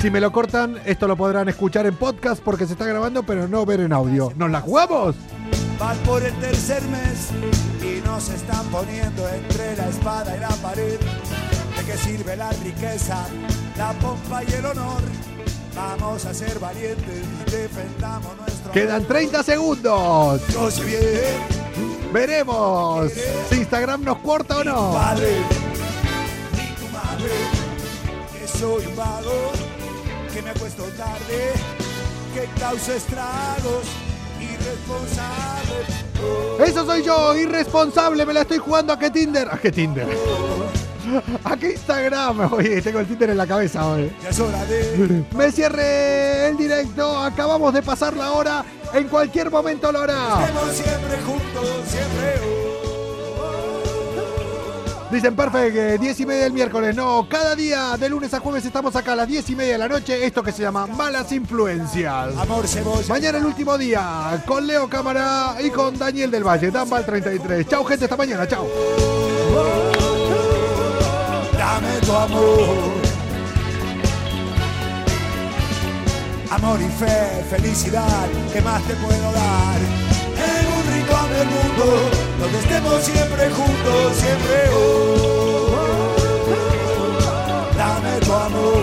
Si me lo cortan, esto lo podrán escuchar en podcast porque se está grabando, pero no ver en audio. ¿Nos la jugamos? Por el tercer mes y están poniendo entre la espada y la pared. ¿De sirve la la pompa y el honor? Vamos a ser valientes defendamos nuestro Quedan 30 segundos. Yo sé bien, Veremos si Instagram nos corta o no. padre, ni tu madre, que soy un vago, que me acuesto tarde, que causa estragos, irresponsable. Eso soy yo, irresponsable, me la estoy jugando a qué Tinder. ¿A qué Tinder? ¿A qué Instagram? Oye, tengo el Tinder en la cabeza hoy. ya es hora de Me cierre el directo, acabamos de pasar la hora, en cualquier momento lo hará. Estemos siempre juntos, siempre. Dicen perfecto, que 10 y media del miércoles. No, cada día de lunes a jueves estamos acá a las 10 y media de la noche. Esto que se llama Malas Influencias. Amor, cebolla. Mañana el último día con Leo Cámara y con Daniel del Valle. Danbal 33. Chau, gente, hasta mañana. Chau. Dame tu amor. Amor y fe, felicidad, ¿qué más te puedo dar? En un rincón del mundo, donde estemos siempre juntos, siempre. Oh, dame tu amor.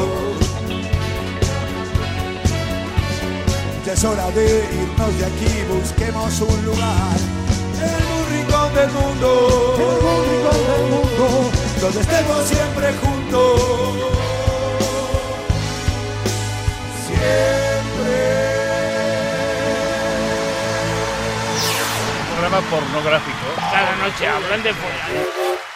Ya es hora de irnos de aquí, busquemos un lugar. En un rincón del mundo, en un rincón del mundo, donde estemos siempre juntos. Siempre. programa pornográfico. Cada noche hablan de follar.